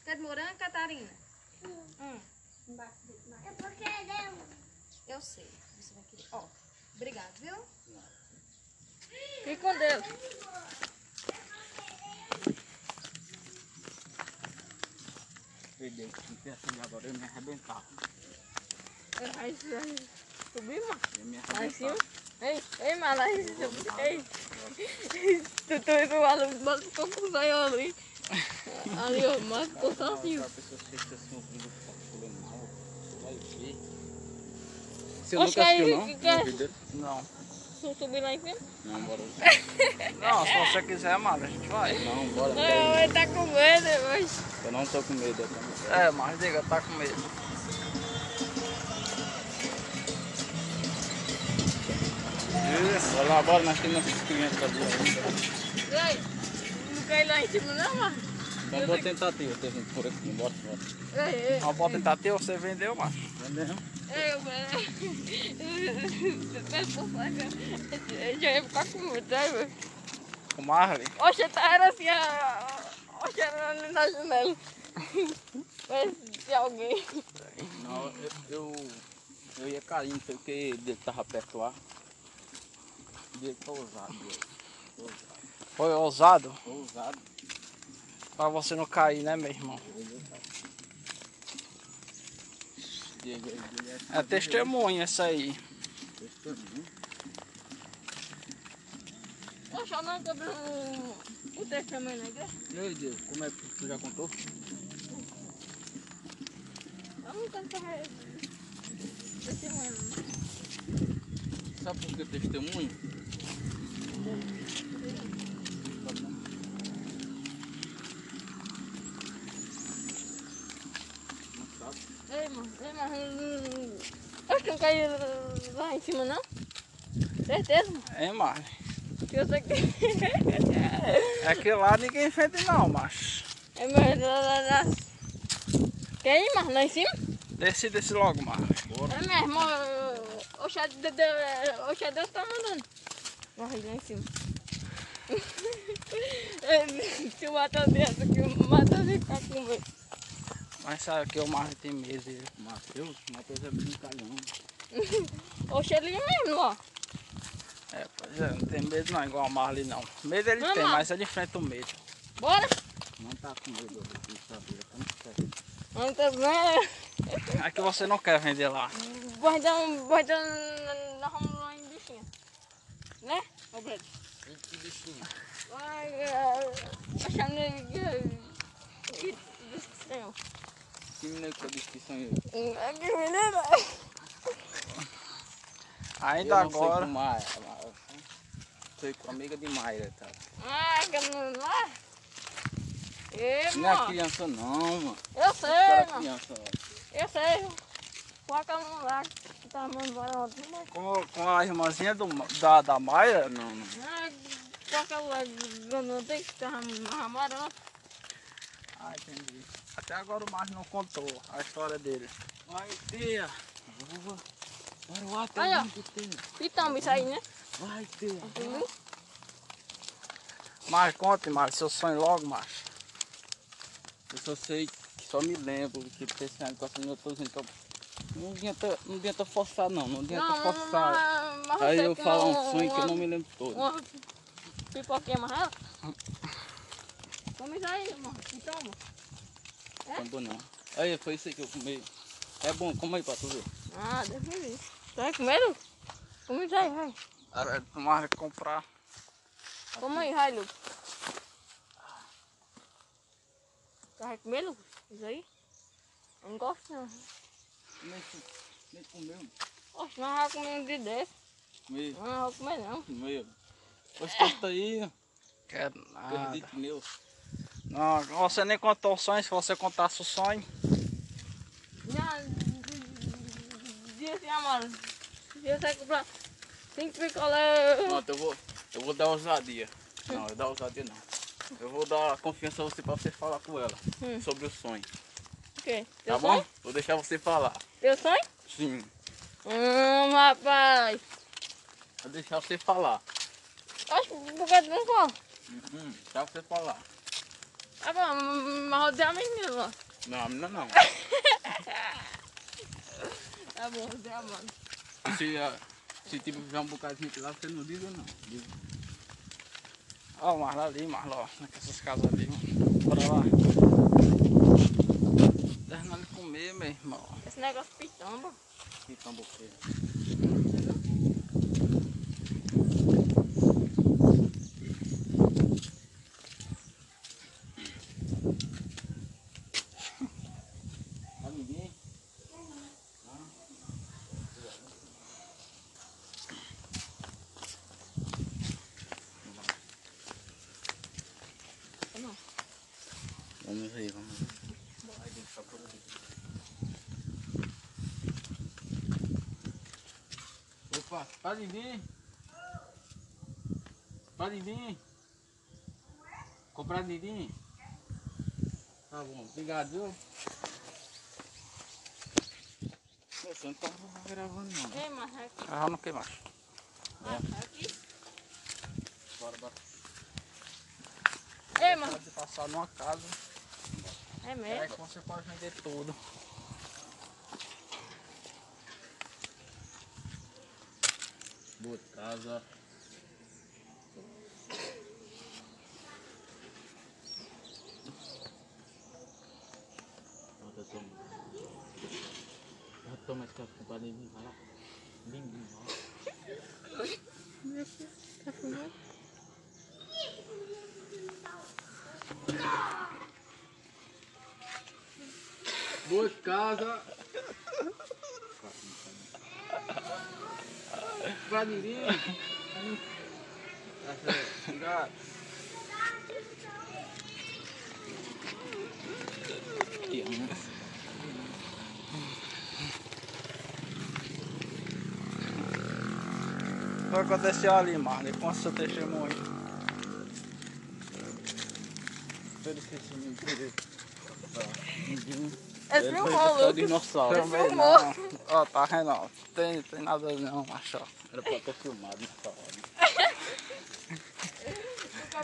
Quer de morango, Catarina? Hum. Eu sei. Você vai querer. Ó, obrigado, viu? Fique com Deus. Perdeu, não tem assim agora, eu me arrebentar. Aí, aí, subir, mano. Eu Lá em cima. Ei, ei, mano, lá em cima. Ei. <laughs> Tu tu indo lá no banco ficou com o zóio ali. <laughs> Ali, ó, mas ficou sozinho. A pessoa assiste assim, vídeo falando mal, você vai ver. Você Oxe, nunca aí, assistiu, não? que é? Não. Se eu subir lá em cima. Não, bora. Não, se você quiser, mano, a gente vai. Não, bora. Não, ele tá com medo, mas. Eu não tô com medo. Eu tô... É, mas diga, tá com medo. Isso, olha lá, bora, nós temos nossos clientes ali ainda. Ei, não cai lá em cima, não, mano. Então, boa tentativa, vindo por aqui, bora, bora. Ei, ei. Uma boa tentativa, você vendeu, macho. Entendeu? Eu. Eu já ia ficar com medo, né, velho? O Marley. Oxe, tá era assim, a... Oxe, era ali na janela. Parece de alguém. Não, eu, eu, eu ia cair, não sei o que, ele tava perto lá. Ele foi ousado, ele. Foi ousado Foi ousado. pra você não cair, né, meu irmão? Diego, ele é É testemunha isso aí. eu não quebrei o, o testemunho na igreja. E aí, Diego, como é que tu já contou? Nunca carreguei testemunho, não. Sabe por que testemunho? Não sabe? Mano. hum, Acho que não caiu lá em cima, não? Certeza. Hein, Marley? Que eu sei que. É que lá ninguém vende não, macho. É, mas lá, lá, lá. Quer ir, mano, lá em cima? Desce, desce logo, Marley. É mesmo, o chá de Deus, o de Deus tá mandando. Morre lá em cima. <laughs> Se o matar dentro aqui, ficar com medo. Mas sabe que o Marley tem medo. viu? Matheus? Matheus é brincalhão. Oxe, ele mesmo, ó. É, pois é, não tem medo não, igual o Marley não. Medo ele Vamos tem, lá. mas ele enfrenta o medo. Bora. Não tá com medo de saber, tá muito certo. Vamos tá vendo? É que você não quer vender lá. Um. Dar um. Nós vamos lá em bichinho. Né? Ô, Breno. Que bichinho. Vai. é, Achando que. Que descrição. Que menino que é descrição aí? Que menina. Ainda eu não agora. Sei com Maia, mas eu sei com amiga de Mayra, tá? Ah, que não. Lá. Ei, Não é mano. criança não, mano. Eu sei, mano. criança. Eu sei. Foca no lá que tá mandando embora ontem. Com, com a irmãzinha do, da, da Maia, Não, não. Ah, foca lá quando tem que estar amarando. Ah, entendi. Até agora o Marley não contou a história dele. Vai, lá, tem Olha. muito tempo. Então, isso aí, né? Vai, tia. Entendeu? Mas conte, Marley, seu sonho logo, macho. Eu só sei que só me lembro que esse negócio tô dizendo que eu- não adianta, não adianta forçar não, não adianta Não, forçar. mas, mas Aí eu falo um uma- sonho que eu não uma- me lembro todo. Uma pipoquinha amarela? Come isso aí, mano. Então, é bom não. Aí, foi isso aí que eu comi. É bom, como aí pra tu ver. Ah, deve vir. Tá com medo? Come isso aí, vai. Era pro Marley comprar. Come aí, vai, Lucas. Tá com medo, Lucas? Isso aí? Eu não gosto, não. Nem, nem comeu. Oxe, nós vamos comer um dia desse. Comi, Não, não vou comer, não. comeu. Pois tu tá aí, Quero nada. perdido meu. Não, você nem contou o sonho, se você contasse o sonho. Já, dia assim, amor. Dia você comprar cinco picolé. Pronto, eu vou, eu vou dar ousadia. Não, eu dar ousadia não. Eu vou dar confiança a você pra você falar com ela Hum. sobre o sonho. O quê? Tá bom? sonho? Vou deixar você falar. Teu sonho? Sim. Hum, rapaz. Vou deixar você falar. Acho que que tu não fala? Uhum, deixar você falar. Ah, bom, mas rodei a menina. Não, a menina não. <laughs> Tá bom, rodei a mano. Se, ah, se tiver um bocadinho aqui lá, você não diz ou não? Diz. Ó, o Marlon ali, Marlon, nessas casas ali, mano. Bora lá. Terminando de comer, meu irmão. Esse negócio pitamba. Que tamboqueiro. Tá ninguém? Vamos ver, vamos ver. Vai deixar por ali. Opa, pode vir. Pode vir. Comprar Didi? Tá bom, obrigado, viu? Você não tá gravando não. Ei, mas é aqui. Ah, não quer mais. Ah, aqui. Bora, bora. Ei, Pode passar numa casa, é é mesmo. que você pode vender tudo. Boa casa. Bota toma. Já toma esse café para ninguém, vai lá. Ninguém, vai lá. Boa casa. Pra ninguém. Tá Te amo. O que aconteceu ali, Marlon? Conta seu testemunho. Pelo esquecimento direito. É filmou, Lucas. dinossauro. Também filmou. Ó, tá ó? Tem, tem nada não, macho. Era pra ter filmado nessa hora.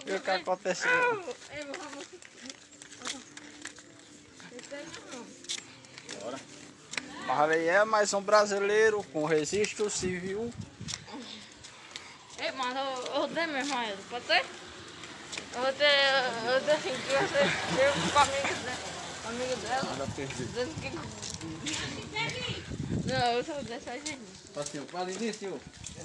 E o que aconteceu? Mas. Bora. Marlon é mais um brasileiro com registro civil. Ei, mas eu, eu dei mesmo a ele, pode ter? Eu vou ter, eu ter assim, que você deu com a amiga dela, amiga dela, Nada perdido. dizendo que... Não, eu só deixar a gente. Passinho, para início.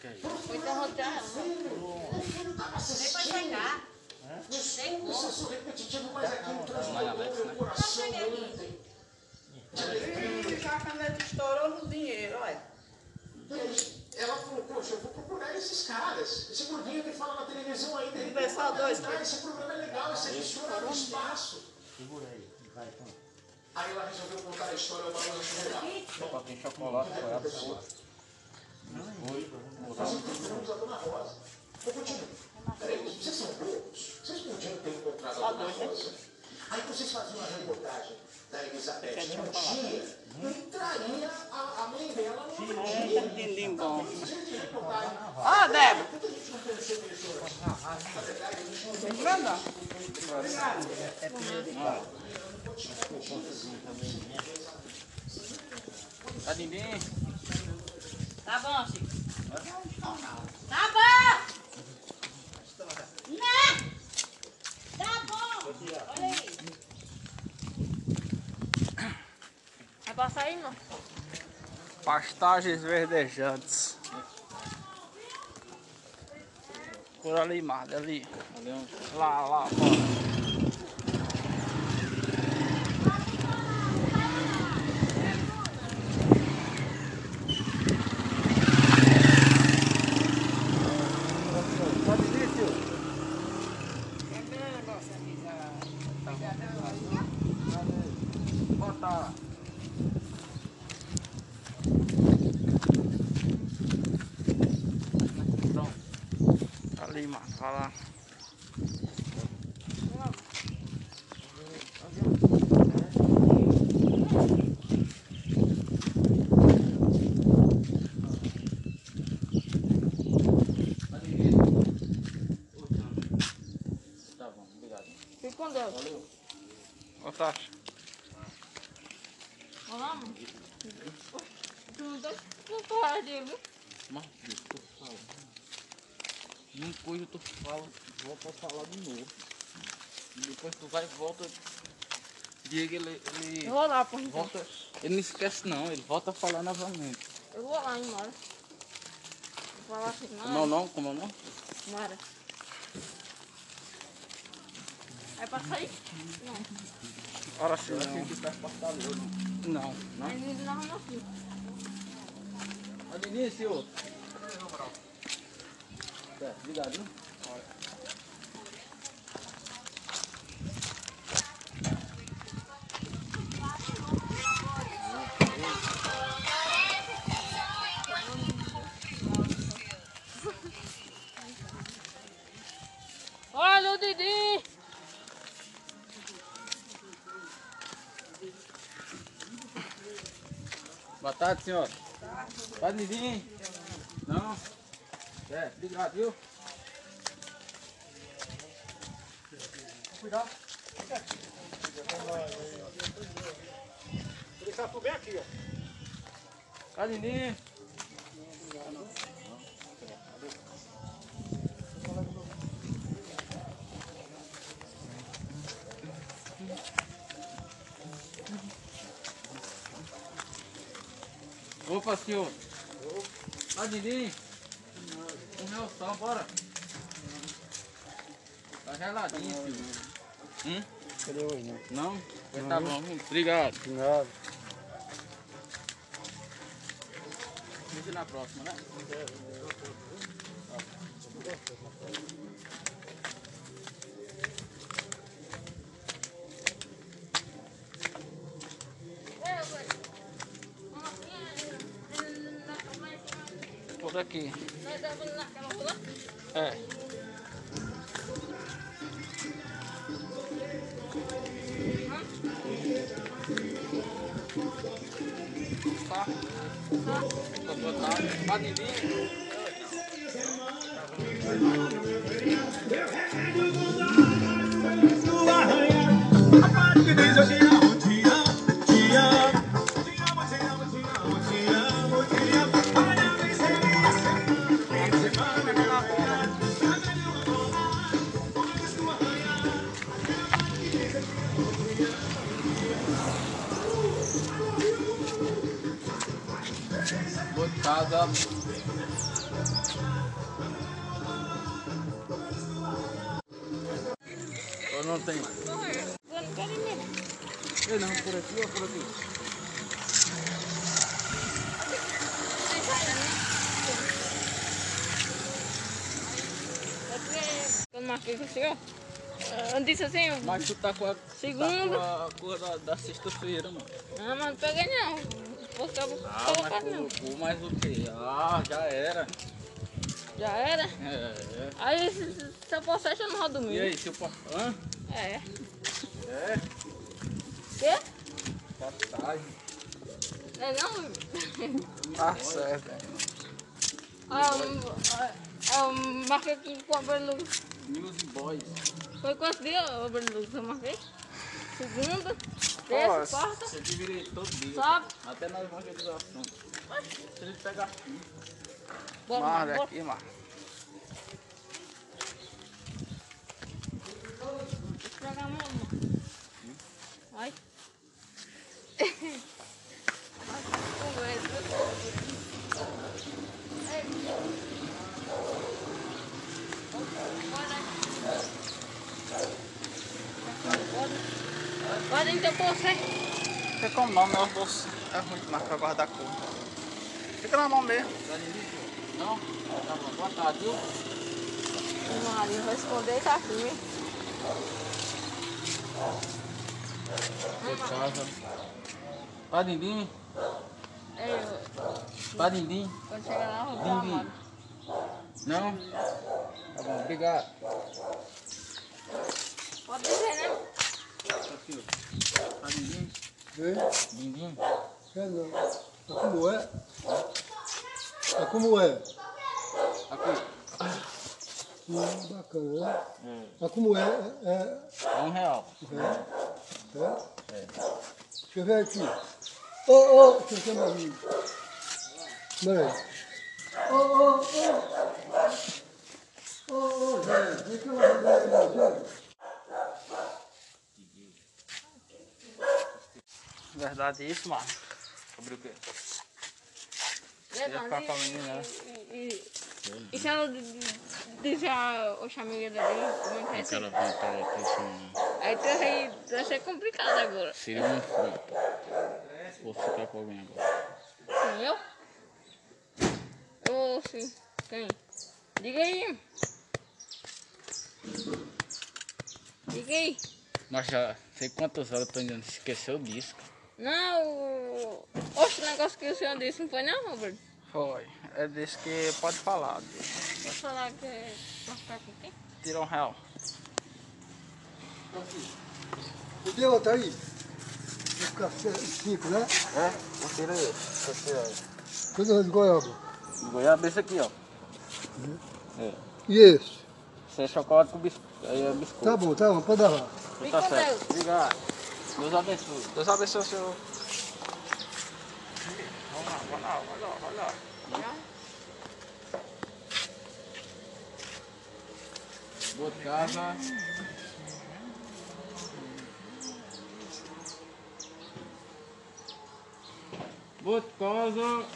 Foi derrotar O filho estava assistindo. Um processo repetitivo, mas aquilo transformou meu coração ontem. Já a caneta estourou no dinheiro, olha. Ela falou, poxa, eu vou procurar esses caras. Esse gordinho que fala na televisão aí, de repente, Pessoal, dois, ah, esse programa é legal, esse emissora no espaço. Segura aí, vai então. Aí ela resolveu contar a história ao Barão da Chuveira. Tem chocolate, foi absurdo. Nós encontramos a Dona Rosa. Vocês são bobos? Vocês podiam ter encontrado a Dona Rosa. Aí vocês faziam a reportagem da Elizabeth dia, e traria a, mãe dela no outro de. Ó, Débora. Não não grandão. Tá ninguém? Tá bom, Chico. Tá bom! Né? Tá bom! Olha aí. É pra sair, não? Pastagens verdejantes. Por ali, Marlon, ali. Ali. Lá, lá, fora. Pode vir, tio. É aquele negócio ali da... mano. Vai lá. Tá bom, obrigado. Fica com Deus. Ô, Tasha. Olha lá, mano. Tu não tá com coragem dele, viu? Mas, tu fala. Uma coisa tu fala, volta a falar de novo. E depois tu vai e volta. Diego, ele, ele Eu vou lá, então. volta. Ele não esquece não, ele volta a falar novamente. Eu vou lá embora. Vou falar assim, Como é o não. nome? Como é o nome? Mara. É pra sair? Não. Ora sim, não. Não, não. Mas ele não arruma assim. Olha início. É, ligadinho. Olha tarde, senhor. Pode vir. Não. É, obrigado, viu? Cuidado. Vou deixar tu bem aqui, ó. Pode senhor. Pode vir. Um real só, bora. Tá geladinho, senhor. Hum? Não? Pois tá bom, obrigado. Nada. Veja na próxima, né? Aqui. É. É. Tá. Vou botar. Pode vir. Botada. Mas tu tá com a, Segundo. tá com a cor da, da sexta-feira, mano. ah, mas não peguei não. Porque eu vou Ah, colocar mas não. colocou mais o quê? Ah, já era. Já era? É, é. Aí se, se, se eu sexta, eu não rodo domingo. E aí, seu pa... Hã? É. É, Quê? passagem. É não? Tá certo. Ah, eu, eu marquei aqui com a. Music Boys. Foi quantos dias, ô Berluz, eu marquei? Segunda, terça, Nossa. quarta, Você deveria ir todo dia. sábado. Até na evangelização. Se ele pegar aqui. Bora, Marley bora. aqui, mano. Joga a mão, mano. Vai. Vai, conversa. Ei. Bora. Bora então pra você. Não tem como não, meu bolso é ruim demais pra guardar cor. Fica na mão mesmo. Não? Tá bom. Boa tarde, viu? O Marinho vai responder e tá aqui, hein? Boa casa. Padindim. É, eu- Padindim. quando chegar lá, eu vou dar Dindim. Não? Tá bom, obrigado. Pode dizer, né? Aqui, ó. Tá dindim? É? Dindim? É não. É como é? É como é? Aqui. Hum, bacana, né? É como é? É, É um real. é, é? Deixa eu ver aqui. Ô, ô, deixa eu chamar aqui. Pera aí. Ô, ô, ô. Ô, ô, vem cá, Zé, Zé. Verdade isso, mano. Sobre o quê? Verdade. com a menina, né? E, e, e se ela dizer a os amigas dele, como é que é isso? Aquela vontade aqui, assim, Aí tu aí vai ser complicado agora. seria um fundo. Vou ficar com alguém agora. Com eu? Ou sim. Quem? Diga aí. Diga aí. Mas já sei quantas horas eu tô indo esquecer o disco. Não, o... O negócio que o senhor disse, não foi não, Robert? Foi. É desse que pode falar. Vou falar que é ficar com quem? Tira um real. Me deu outra aí. Cinco, né? É? Vou tirar esse. Vou tirar esse. Tudo de goiaba. Goiaba, esse aqui, ó. E esse? Esse é chocolate com biscoito. É biscoito. Tá bom, tá bom, pode dar lá. Tá certo. Obrigado. Deus abençoe. Deus abençoe senhor. Vamos lá, vamos lá, vamos lá. Boa casa. Boa casa.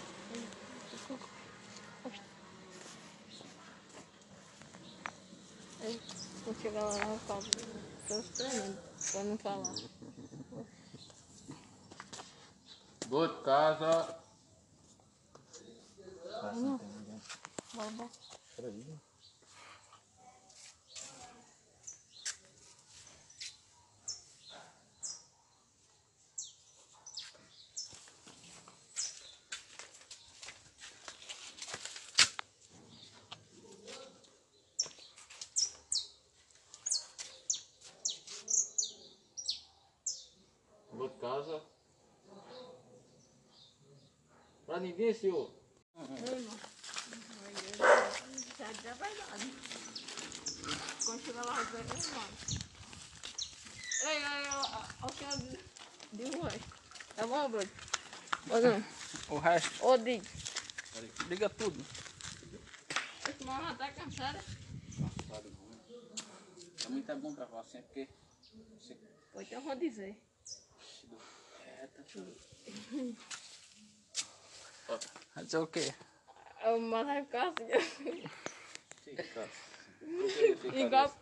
Vou chegar lá na casa. Tô tremendo pra não falar. Boa casa. Bora, casa. Pra ninguém, senhor. É chegar lá. Ei, ei, ei, o de o resto. Tá bom, Bruno? Ou não? O resto, Ô, diga. liga tudo. Esse mano já tá cansado. É muito bom pra você, porque você Pois então eu vou dizer. Vai dizer o quê? O mano vai ficar assim. fica. igual.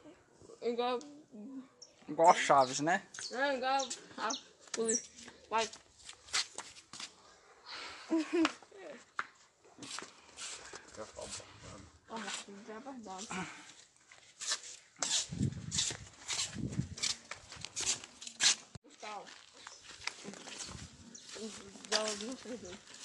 Igual. Igual a Chaves, né? Não, igual a polícia. Vai. Olha, é verdade. Gustavo. Já ouvi vocês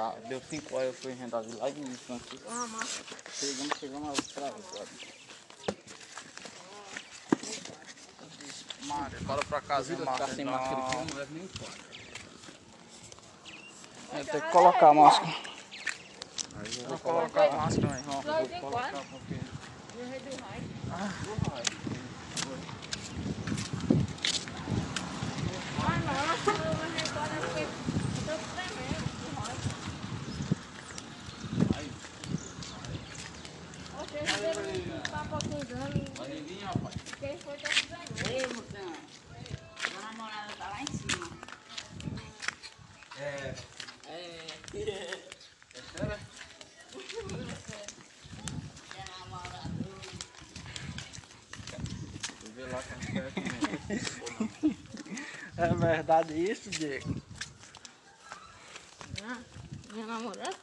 Tá, deu 5 horas, eu fui rendado lá em Francisco. Ah, massa. Chegamos, chegamos a outra vez. agora. Mário, bora pra casa, Ficar Mário. sem máscara aqui, eu não levo nem fora. Eu tenho que colocar a máscara. Aí eu Vou colocar a máscara, meu irmão. Tem quatro. porque do raio. Ah, não, estamos no rei do raio porque eu tô tremendo do raio. Você não tava cuidando. Vai ninguém, rapaz. Quem foi que tremendo? Ei, Mutão. Minha namorada tá lá em cima. É. Minha namorada. Eu vi lá com os pés É verdade isso, Diego? Ah, minha namorada?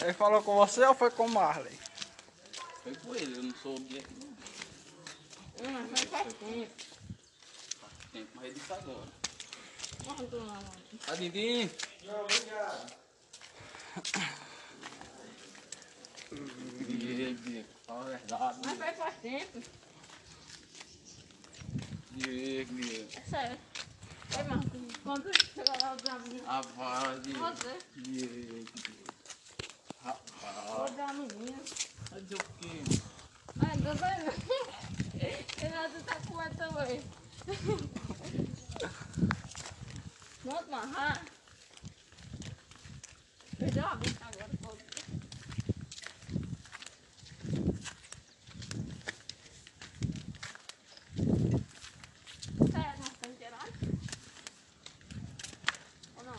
Ele falou com você ou foi com o Marley? Foi com ele, eu não sou o dia. Hum, mas faz tempo. tempo, mas ele disse agora. Não, não, não. Tá, Dindim? Diego, fala a verdade. Mas faz faz tempo. Diego, Diego. É sério. Ei, Marcos, quando chegar lá os amigos. A voz, Diego. Você, Diego. vou Rapaz. dar a menina. Fazer o quê? Ai, tô vendo. Renato tá com ela também. Vamos amarrar. Perdeu a vista agora, pô. Sério, nós estamos tirando? Ou não?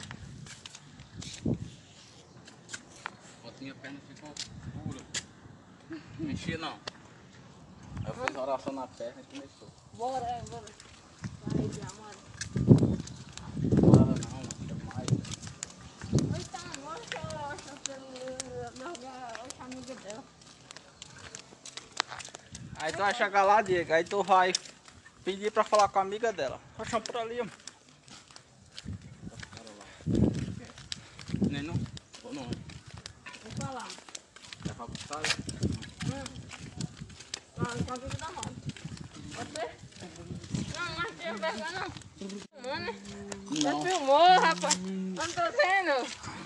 Ontem a perna ficou pura. Mexia não. Aí eu fiz oração na perna e começou. Bora, é, bora. Vai, amor. Bora não, é mais. Oi, tá, agora que amiga dela. Aí tu vai chegar lá, Diego, aí tu vai pedir pra falar com a amiga dela. Rochão por ali, ó. Nem não? Ou não? Vou falar. É pra buscar? Não, enquanto ele tá mal. Você? Não, mas tem vergonha não. Mano, você filmou, rapaz. Não tô vendo.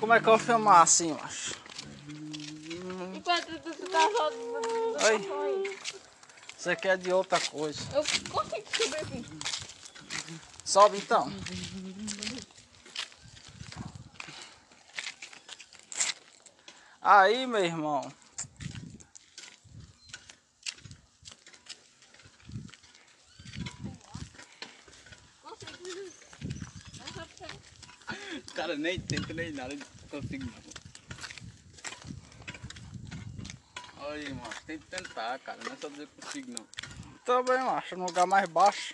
Como é que eu vou filmar assim, macho? Enquanto tu, tá só... Oi. Isso aqui é de outra coisa. Eu consigo subir aqui. Sobe então. Aí, meu irmão. É cara nem tenta nem nada, consigo. Olha aí, mano, tem que tentar, cara. Não é só dizer que consigo não. Também, macho, no lugar mais baixo.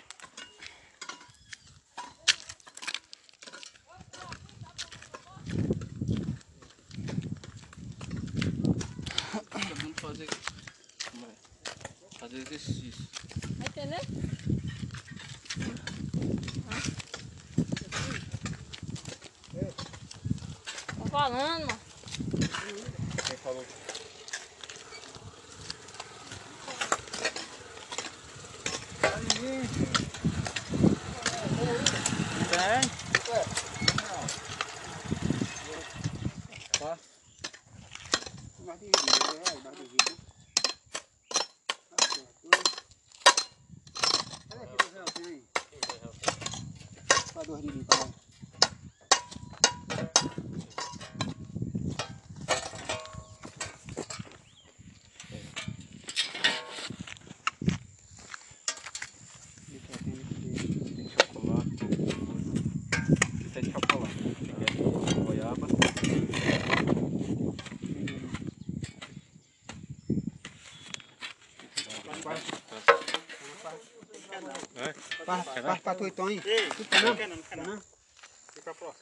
Faz pra tu então, hein?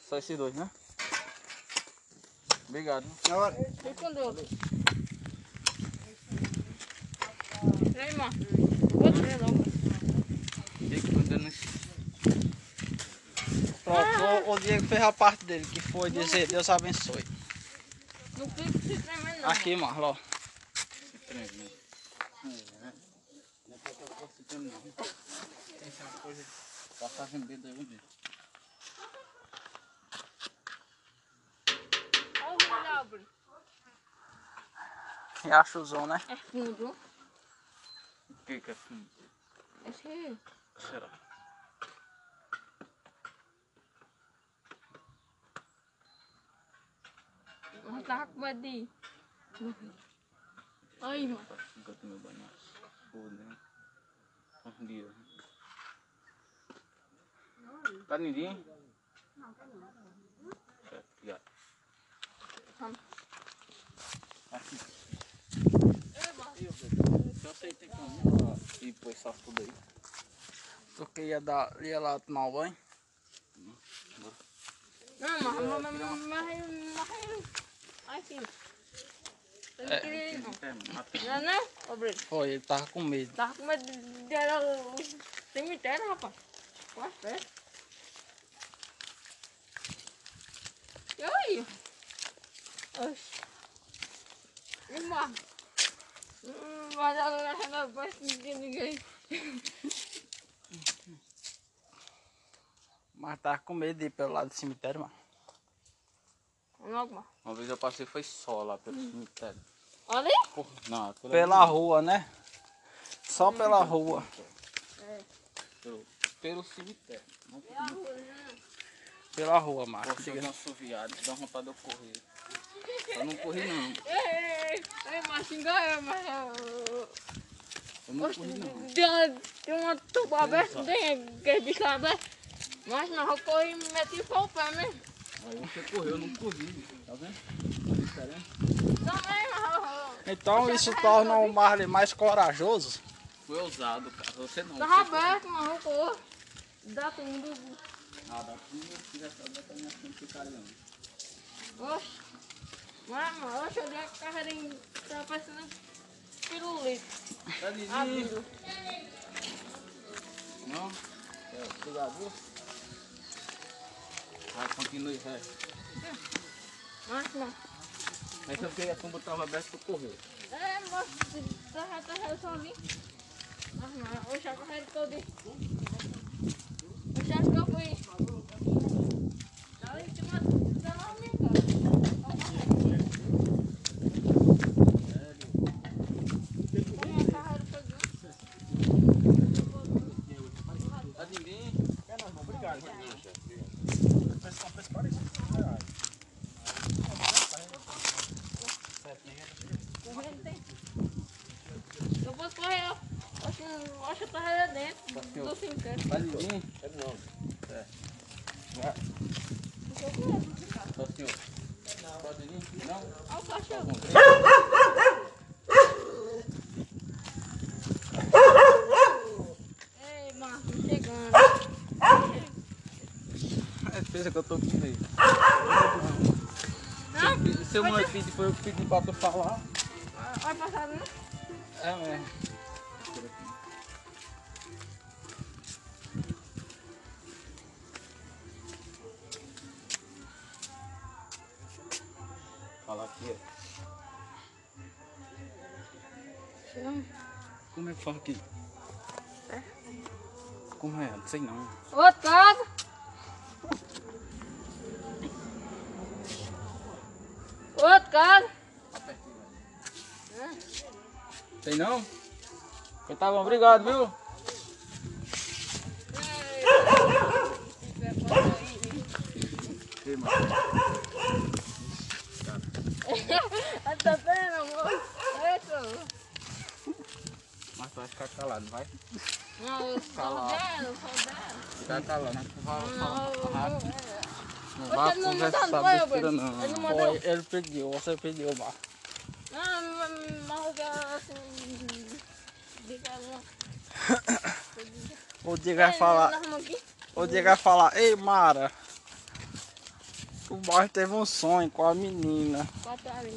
Só esses dois, né? Obrigado. Na hora. Fica com Deus. Aí. Fica mandando esse. Pronto, o, o Diego fez a parte dele, que foi dizer Deus abençoe. Não fica se tremendo, não. Aqui, Marlon. ó. trem, eu ter não. Coisa. Tá fazendo medo aí, gente. Olha o relógio. Riachozão, né? É fundo. O que que é fundo? Esse aí. Será? Mas tava com medo de ir. Aí, mano. Nunca tomei banho. Foda, né? Um dia. Tá ninguém? Não, tá não. Certo, obrigado. Vamos. Aqui. Ei, mano. Eu aceitei comigo. E pôs só tudo aí. Tu que ia, dar, ia lá tomar um banho. Não, mas, mas, mas, mas, mas, aqui. Eu não É. queria ir, não. Mata. Não, não, ô Brito. Foi, ele tava com medo. Tava com medo de ir ao cemitério, rapaz. Quase perto. E aí? Oxi. E morre. Mas ela não vai sentir ninguém. Mas tá com medo de ir pelo lado do cemitério, mano. Mano. Uma vez eu passei foi só lá pelo cemitério. Ali? Porra, não, aquilo Pela rua, né? Só pela rua. Pelo, pelo cemitério. Não Pela rua, Marcos. posso jogar assoviado, dá vontade de eu correr. Eu não corri não. Ei, ei, ei, mas xingar, mas eu... Eu não corri não. Tem uma, tem uma tuba aberta, tem aquele bicho aberto. Mas não, eu corri e meti o pé mesmo. Aí você correu, eu não corri. Tá vendo? Então isso torna o Marley mais corajoso. Foi ousado, cara. Você não. Foi- aberto, mas eu corro. Dá tudo. Ah, dá tudo. Se quiser saber, tá minha frente italiana. Oxe. Mas, mano, oxe, eu dei a carreirinha, tava parecendo pirulito. Tá? Abrindo. Não? É, obrigado, viu? Vai, continue, vai. Mas, não. Aí sabe que a tumba tava aberta pra correr. É, mas tava carreira sozinho. Mas, mano, oxe, a carreira toda. Oxe, acho que eu fui. Ali tinha uma. Tá na minha cara. Minha carreira toda. Tá ninguém? Correndo tem. Eu posso correr, ó. Acho, acho que tá aí dentro do cemitério. Tá ninguém? É não. É. Vai. Só senhor. Pode ir? Não? Olha o cachorro. Ei, Marcos, chegando. É pensa que eu tô com medo. Não, Se eu não pedi, foi eu que pedi pra tu falar. vai passar, né? É mesmo. Aqui? Como é? Não sei não. Ô, casa. Outro casa. Sei não? Então tá bom, obrigado, viu? Ei, mano. Tá vendo, amor? Eita. Mas tu vai ficar calado, vai? Não, eu sou dela, eu sou dela. Fica calado, né? Tu vai Não, falar rápido. não, Não Você vai não conversar mandou, não foi, besteira Alberto? não. Ele não mandou. Foi, ele pediu, você pediu, Marcos. Não, mas- mas eu quero assim. Diga <coughs> não. O Diego vai falar, o Diego vai falar, ei Mara, o Marcos teve um sonho com a menina. Quatro horas.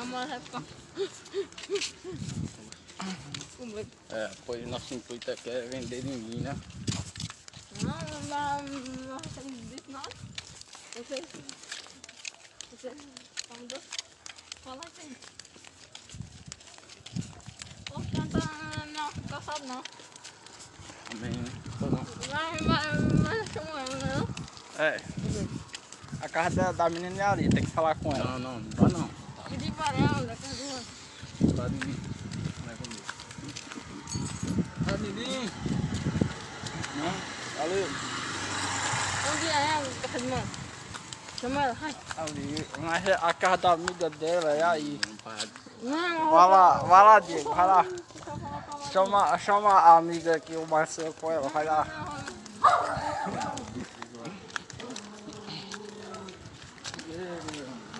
A medo. É, pois nosso intuito aqui é vender ninguém, nada. Você. Dois. Fala aí. Posso cantar não, caçado não. Também, não. Mas, mas, mas chamo ela, não? É. A casa da, da menina é ali, tem que falar com ela. Não, não, não vai não. Pedi para ela, da casa do Tá ninguém. Não é comigo. Tá ninguém. Não? Valeu. Onde é casa mano? Chama ela, vai. Ali, mas a casa da amiga dela é aí. Não, Vai lá, vai lá, Diego, vai lá. Chama, chama a amiga aqui, o Marcelo com ela, vai lá.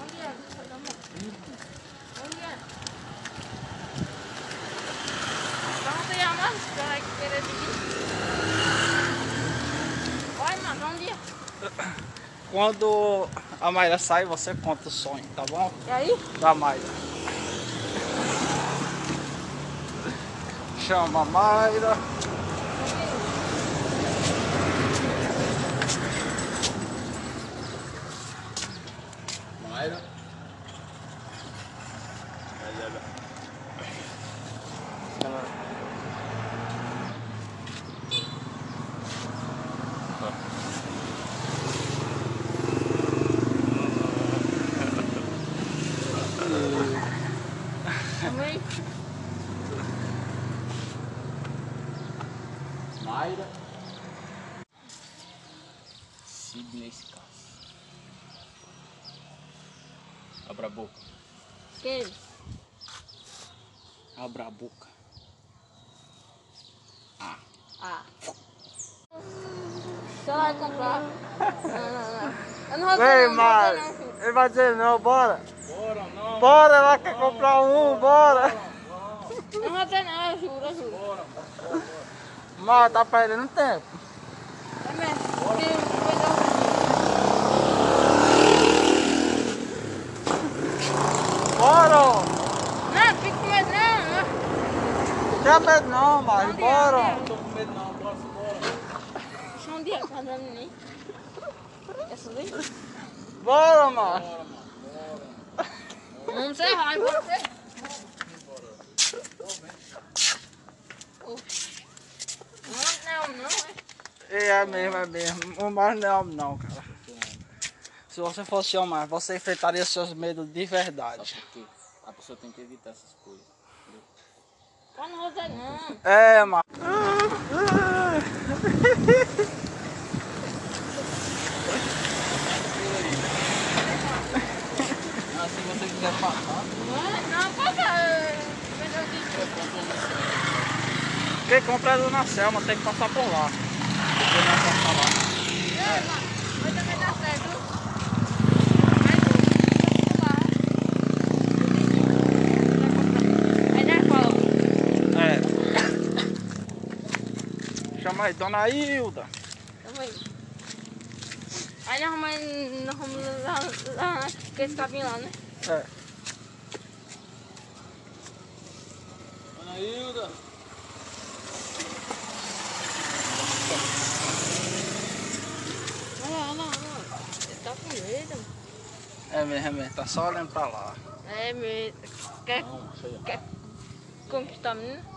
Onde é? Onde é? Vamos pegar mais, que vai querer pedir. Vai, mano, onde é? Quando a Mayra sai, você conta o sonho, tá bom? E aí? Da Mayra. chama Mayra. Mayra. Também. Mayra. Sidney Scaff. Abra a boca. Quem? Abra a boca. Ah. Você vai comprar. Não, não, não. Eu não vou Vem, comprar, não, Mário. não, filho. Ele vai dizer não, bora. Bora, não. Bora, ela quer comprar um, bora. Eu não vou ter não, eu juro, eu juro. Mário, tá perdendo tempo. É mesmo. Porque eu vou dar Bora. um- Não, fica com medo não, não. Medo não, Mário, bora. Não tô com medo não, bora, bora. Deixa um dia cada menino. Quer subir? Bora, Mário. Vamos ser raiva, você. Não, não, não, é. É mesmo, é mesmo. O Mário não é homem não, cara. Se você fosse homem, você enfrentaria seus medos de verdade. Porque a pessoa tem que evitar essas coisas. Mas não não. É. Ah, se você quiser passar, Não, é? não, passa. Quem compra é Dona Selma, tem que passar por lá. Depois nós passar lá. É, mano, mas também dá certo. Aí nós falamos. É. Chama aí, Dona Hilda. Tamo aí. Aí nós vamos, nós vamos lá, lá com esse cabinho lá, né? É. Ana Hilda. Olha lá, olha lá, olha lá. Ele tá com medo. É mesmo, é mesmo. Tá só olhando pra lá. É medo. Quer, quer conquistar a menina?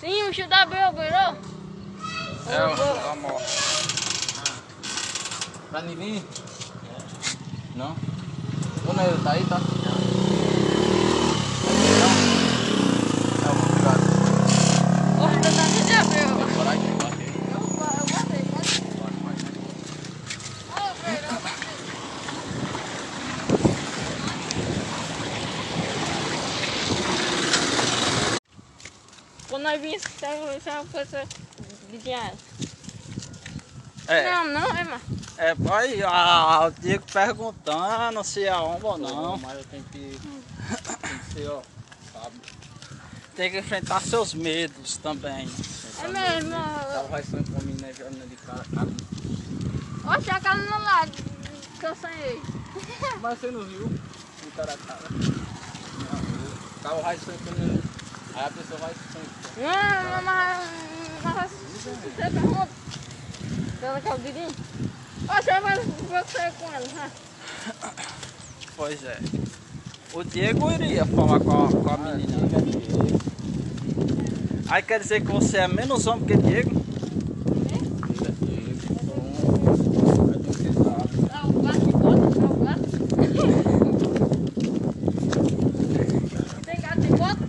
Sim, o chute abriu, virou. É, o da morte. pra ninguém. Não? Dona Hilda, tá aí, tá? Não? É, obrigado. O chute tá tudo abriu. Coragem, bateu. Eu, eu botei, botei. Pode, pode. Olha, virou. Vimos, sabe, sabe coisa de dinheiro? É. Não, não, é, mas. É, aí, ah, o Diego perguntando se é homem ou não. Mas eu tenho que, tem que ser, ó, sabe? Tem que enfrentar seus medos também. É mesmo. Tava vai ser com a menina de cara. Oxe, a cara não lá que eu sonhei. Mas você não viu? O cara a cara. Tava ser com ele. Aí a pessoa vai se Não, mas. Mas você pergunta. Pela caldeirinha. Oxe, mas você com ela, né? Pois é. O Diego iria falar com a, com a menina. Aí quer dizer que você é menos homem que Diego? Dá o gato de bota, dá o gato. Tem gato de bota?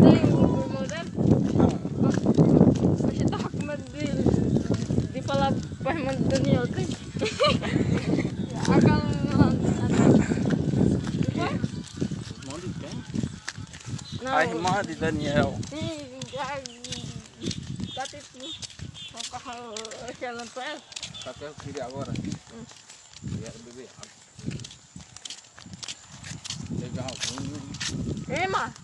Tem o irmão dele? Oxe, tava com medo de, de falar pra irmã do Daniel. Tem? Aquela. Mão de quem? Não, A irmã de Daniel. Sim, já. Já tem que. Vou colocar aquela pra ela. Só que eu queria agora. Queria beber água. Legalzinho. Ei, mano.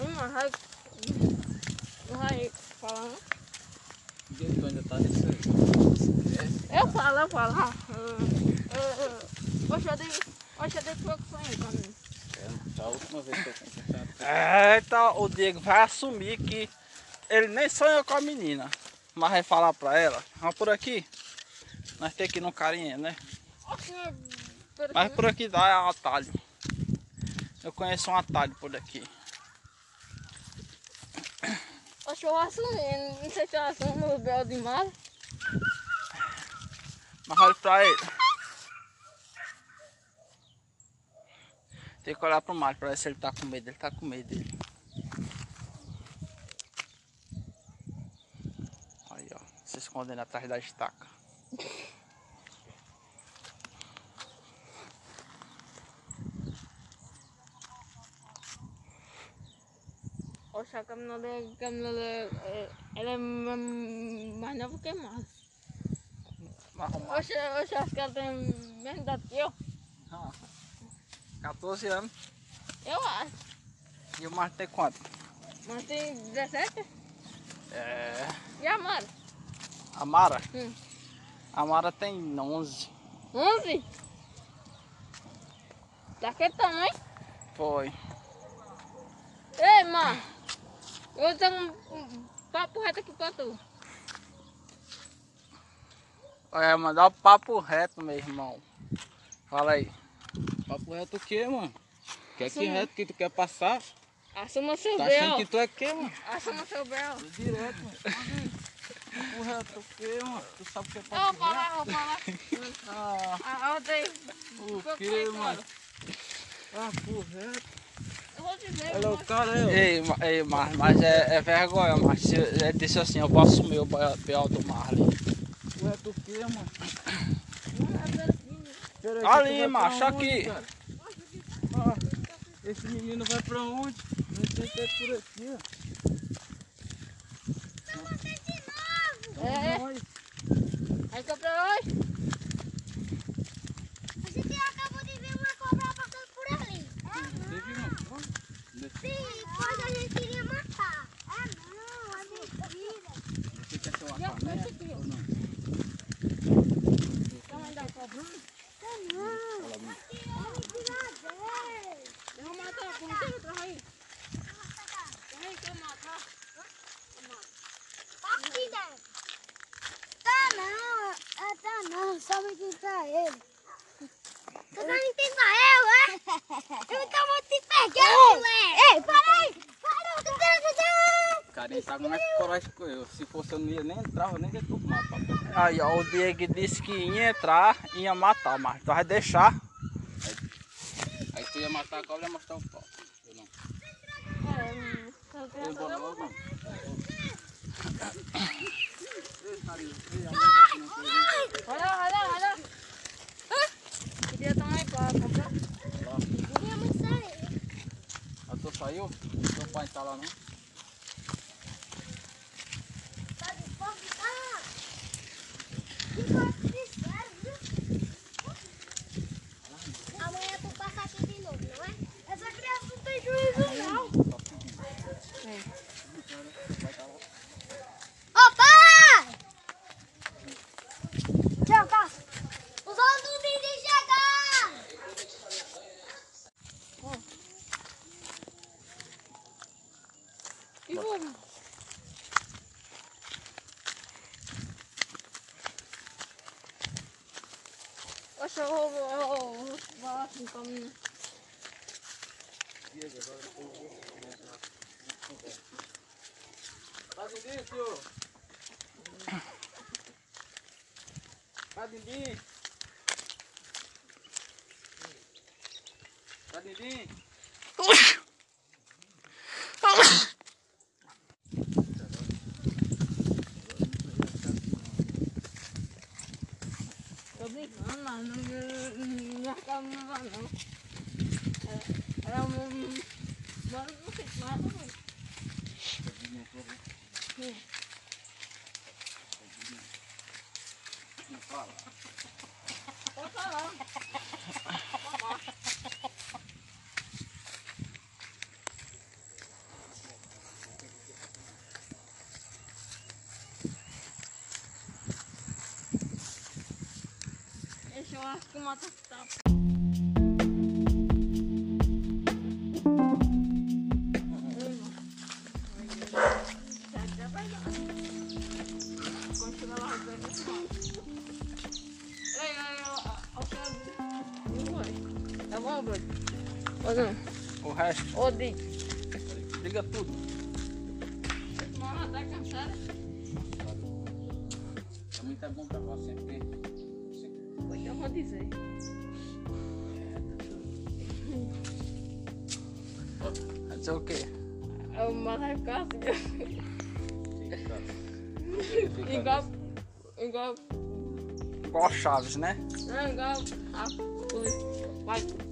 Ei, mano, vai. Não vai falar, não? Por que tu ainda tá nesse aí? Eu falo, eu falo. Ah, eu- eu- eu- Oxe, eu dei. Oxe, eu dei pouco sonho pra mim. É, A última vez que eu conversava. É, o Diego vai assumir que ele nem sonhou com a menina. Mas vai falar pra ela, vamos por aqui. Nós temos que ir no carinha, né? Mas... por Mas aqui, dá um atalho. Eu conheço um atalho por aqui. Oxe, eu assumi. Não sei se eu assumo o Bel de mar. Mas olha pra ele. Tem que olhar pro mar pra ver se ele tá com medo. Ele tá com medo dele. Aí ó, se escondendo atrás da estaca. Oxe, a caminhada, a caminhada, ela é ma- mais nova que mais. Oxe, oxe, acho que ela tem mesmo idade que eu. 14 anos. Eu acho. E o Marco tem quanto? Mas tem 17? É. E a Mara? A Mara? Hum. A Mara tem 11. 11? Daquele tamanho? Foi. Ei, Mar. Eu vou dar um, um papo reto aqui pra tu. Olha, mandar o papo reto, meu irmão. Fala aí. Papo reto o quê, mano? Quer que reto que tu quer passar? Assuma seu Tá achando Bel. que tu é quê, mano? Assuma seu Bel. Direto, mano. Reto o quê, mano? Tu sabe o que é Eu papo falar, reto? vou falar. <laughs> Ah, Ah, eu dei. o quê, mano? Papo reto. Eu vou dizer. Olha o cara aí, ó. Ei, Ma- ei Mar, mas é, é vergonha, mas se ele disse assim, eu vou assumir o B.O. do Marley. Reto o quê, mano? Pera aí, Ali, que tu macho, pra aqui. cara? Ah, esse menino vai pra onde? Não sei se é por aqui, ó. É, Nós. Aí que eu pra hoje. A gente acabou de ver uma cobra passando por ali. Teve um. Sim, mas a gente queria matar. É não, é mentira. Você quer ser uma Já foi panela isso aqui, ó. ou não? Tamanho da cobra. É não. É mentira Eu vou matar a ponta e traz aí. Traz aí que eu matar. Aqui dentro. Tá não, é, tá não, só me tentar ele. Você vai me tentar eu, é? Eu então vou te pegar, moleque. Ei, para aí. Para. Carinha tá com mais coragem que eu. Se fosse eu não ia nem entrar, eu nem ia tomar, papai. Aí, ó, o Diego disse que ia entrar e ia matar, mas tu vai deixar. Aí tu ia matar a cobra e ia mostrar o pau. Eu não. É, eu Eu não. Olha, olha, olha. Queria também pra comprar. Minha mãe saiu. A tua saiu? Teu pai tá lá não? Tá de fome? Ah. Que coisa de sério, viu? Amanhã tu passa aqui de novo, não é? Essa criança não tem juízo, não. Ô, pai! Tchau, Cássio. Os outros não de chegar! E vou. Oxe, eu vou, eu vou, eu vou falar assim com a menina. Tá Didi, senhor? Tá Didi? Tá Didi? Tô brincando, mas não, não, É, Era um... Mano, não sei se mais não. Pode falar. Deixa eu acho que o mato bom, Bruno? Ô, não. O resto, Ô, Dick. liga tudo. Mano, tá cansada? Também tá bom pra você, porque Pois eu vou dizer. Vai dizer o quê? É o maracaço. Igual. Igual. Igual Chaves, né? Não, igual. A. Vai.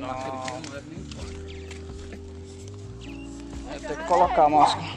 Não leva nem Vai ter que colocar a máscara.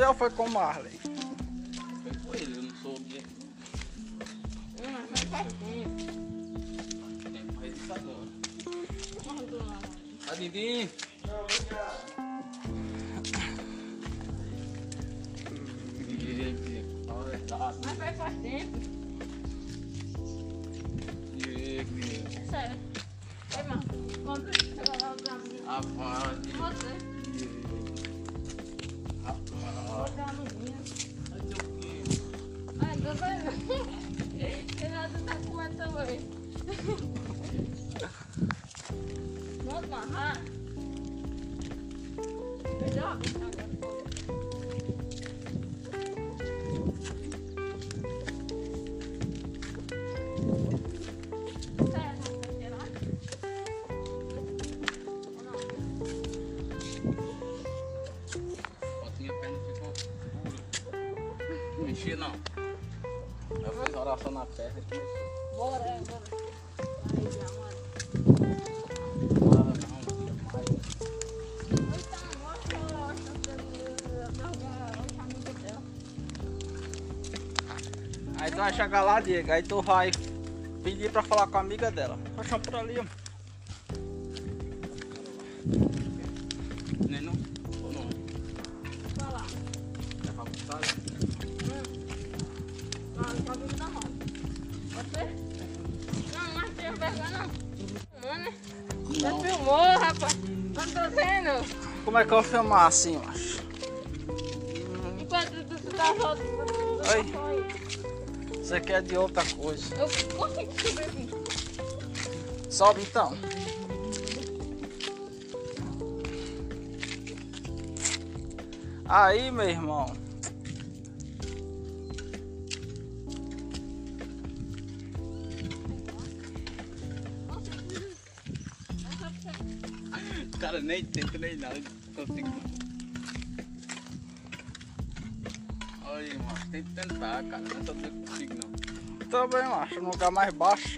Ou foi com Marley? Dura. Não. Eu fiz oração na perna e começou. Bora, bora. Aí, mano. Tu vai chegar lá, Diego, aí tu vai pedir pra falar com a amiga dela. Acham por ali, ó. É filmar assim, macho? Enquanto tu, tá. Oi. Isso aqui é de outra coisa. Eu consigo subir aqui. Sobe então. Aí, meu irmão. Cara, nem tenta nem nada, Também, macho, no lugar mais baixo.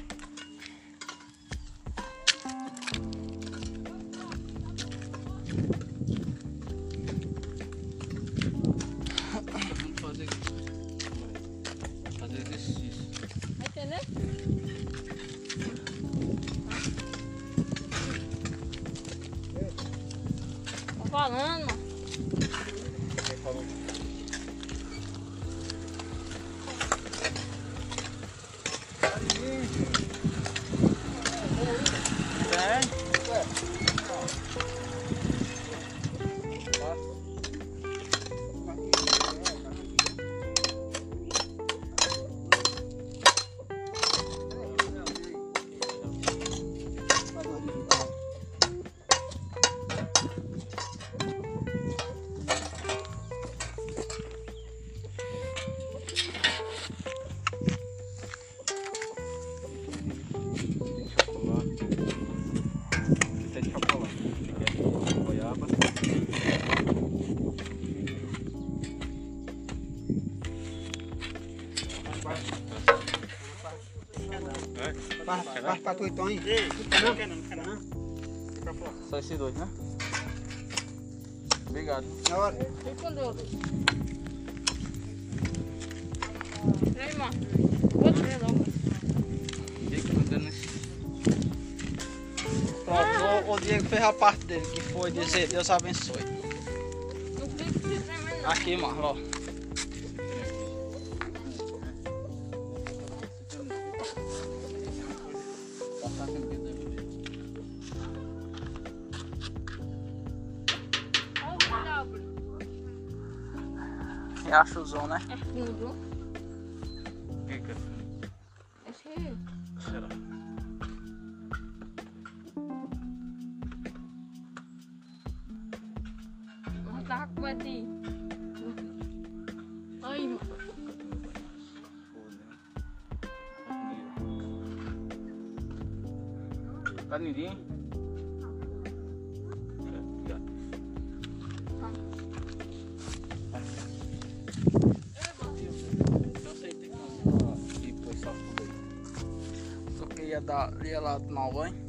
Então, hein? Ei, não quer não, não quer não. Pra fora. Só esses dois, né? Obrigado. Na hora. Fica com Deus. Vem. Outro relógio. Fica mandando esse. Pronto, o, o Diego fez a parte dele, que foi dizer Deus abençoe. Não tem que dizer mais não. Aqui, Marlon. Riachozão, né? É fundo. Dar, ia lá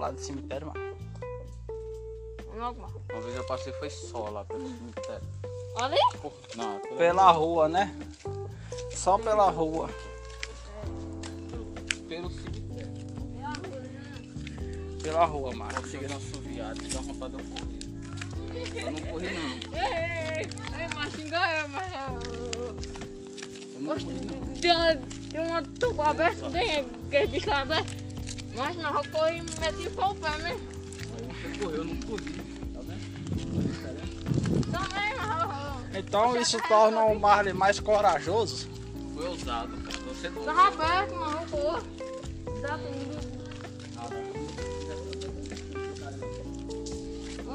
de lado do cemitério, mano. Logo, mano. Uma vez eu passei foi só lá pelo cemitério. Olha Porra, Não, pela- Pela rua, né? Só pela rua. pelo cemitério. Pela rua, mano. Eu cheguei no suviado, dá vontade de eu correr. Eu não corri não. Ei, ei, ei, ei, mas xinga eu, mas eu... Eu não corri não. Tem uma, tem uma tuba aberta, tem aquele bicho aberto. Mas não, eu corri e meti o pau pé, né? Aí você correu, eu não corri. Tá vendo? Também, mas Então isso torna o Marley mais corajoso. Foi ousado, cara. Você não. tava aberto, mas eu corro. Dá tudo.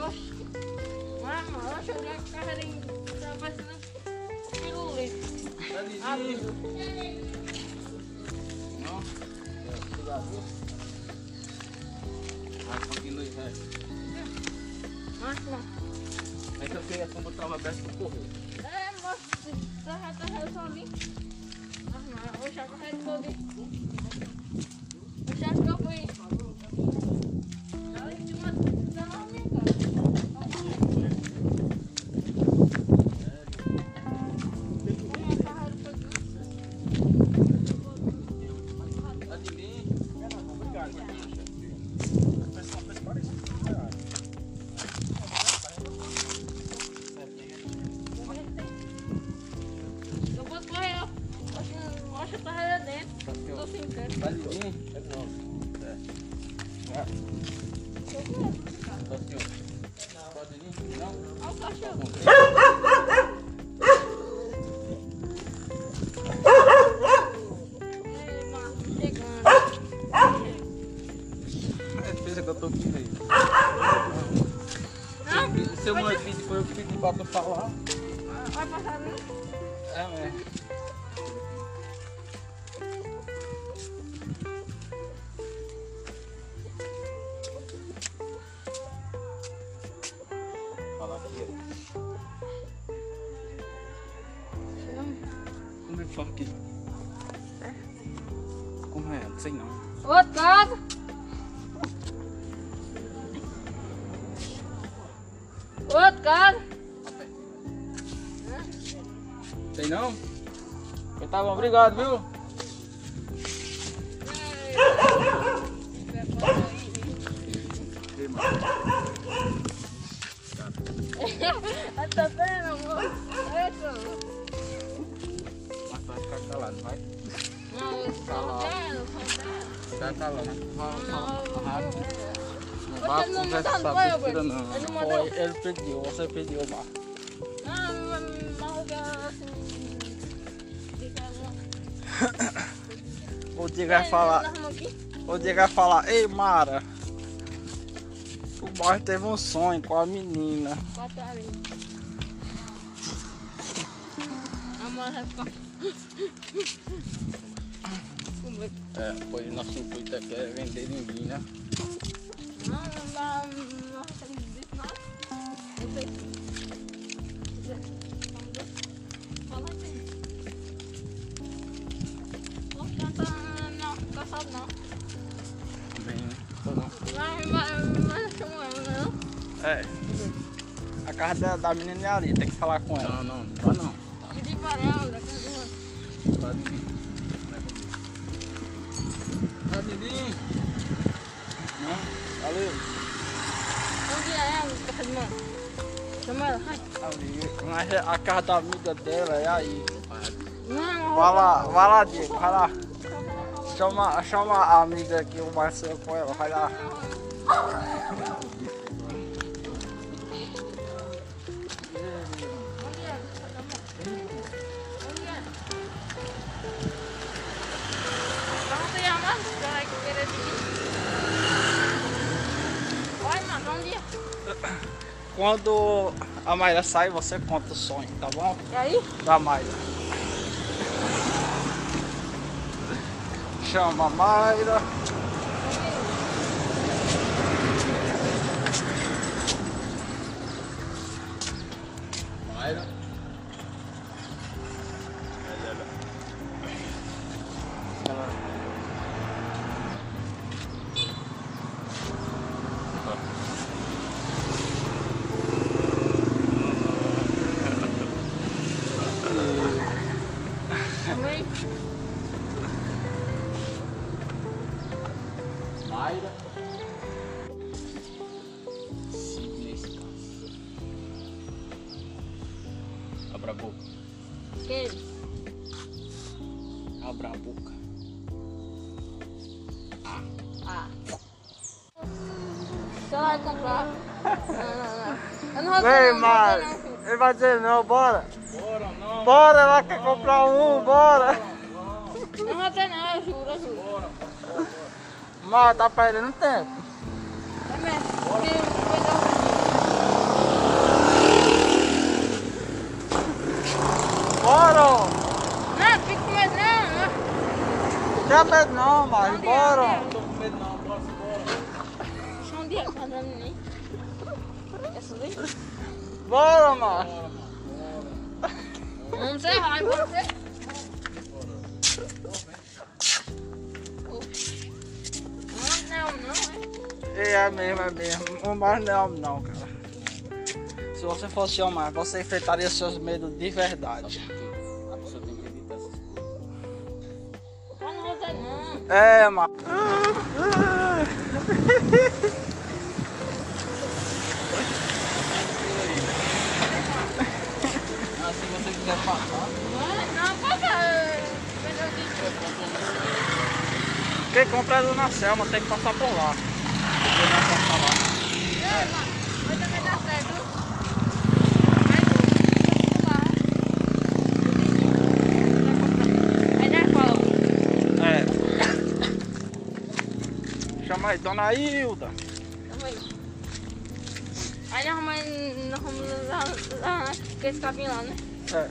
Oxi. Mas, mano, eu cheguei com a carreirinha, tava parecendo pirulito. Abriu. Não? Vai, vai. Mas, mano, É que eu queria como eu tava aberto pra correr. é, mas, tá, tá, tá, sozinho. Mas, mano, eu já corri todo. Eu já que eu. Seu, seu, seu, seu, seu, seu, seu, seu, seu, seu, obrigado, viu? Vai falar. O Diego vai falar, ei Mara. O Marcos teve um sonho com a menina. Bota. A mãe vai ficar. É, pois nosso intuito aqui é vender ninguém, né? Não, não. Não da, menina é ali, tem que falar com ela. Não, não, não vai não. Pedi para ela, dela. Vai vir. Vai vir. Valeu. Onde é ela, casa de mãe? Chama ela, vai. Ali. Mas a casa da amiga dela é aí. Não, Vai lá, vai lá, Diego, vai lá. Chama, chama a amiga aqui, o Marcelo com ela, vai lá. Quando a Mayra sai, você conta o sonho, tá bom? E aí? Da Mayra. Chama a Mayra. Também. Mayra. Abra a boca. Que? Abra a boca. Ah. Você vai comprar. <laughs> Não, não, não. Eu não vou dizer não, bora. Bora, não. Bora, ela quer comprar um, bora. Não vou ter não, eu juro, eu juro. Mas tá perdendo tempo. É mesmo. Bora. Não, fica com medo não, não. Quer medo não, mas bora. Não tô com medo não, bora, bora. Deixa um dia pra dar nem. Quer subir? Bora, macho. Vamos ser vai, bora ser. É. É mesmo, é mesmo. O mar não é homem não, cara. Se você fosse homem, você enfrentaria seus medos de verdade. A pessoa tem que evitar essas coisas. Não não. É, mano. <laughs> Ah, quiser passar, Não, não, passa. Quem compra é do na Selma, tem que passar por lá. Porque não é passar lá. Mano, vai também dar certo. É. Chama aí, dona Hilda. Calma aí. Aí nós vamos, nós vamos lá, com esse capim lá, né? É.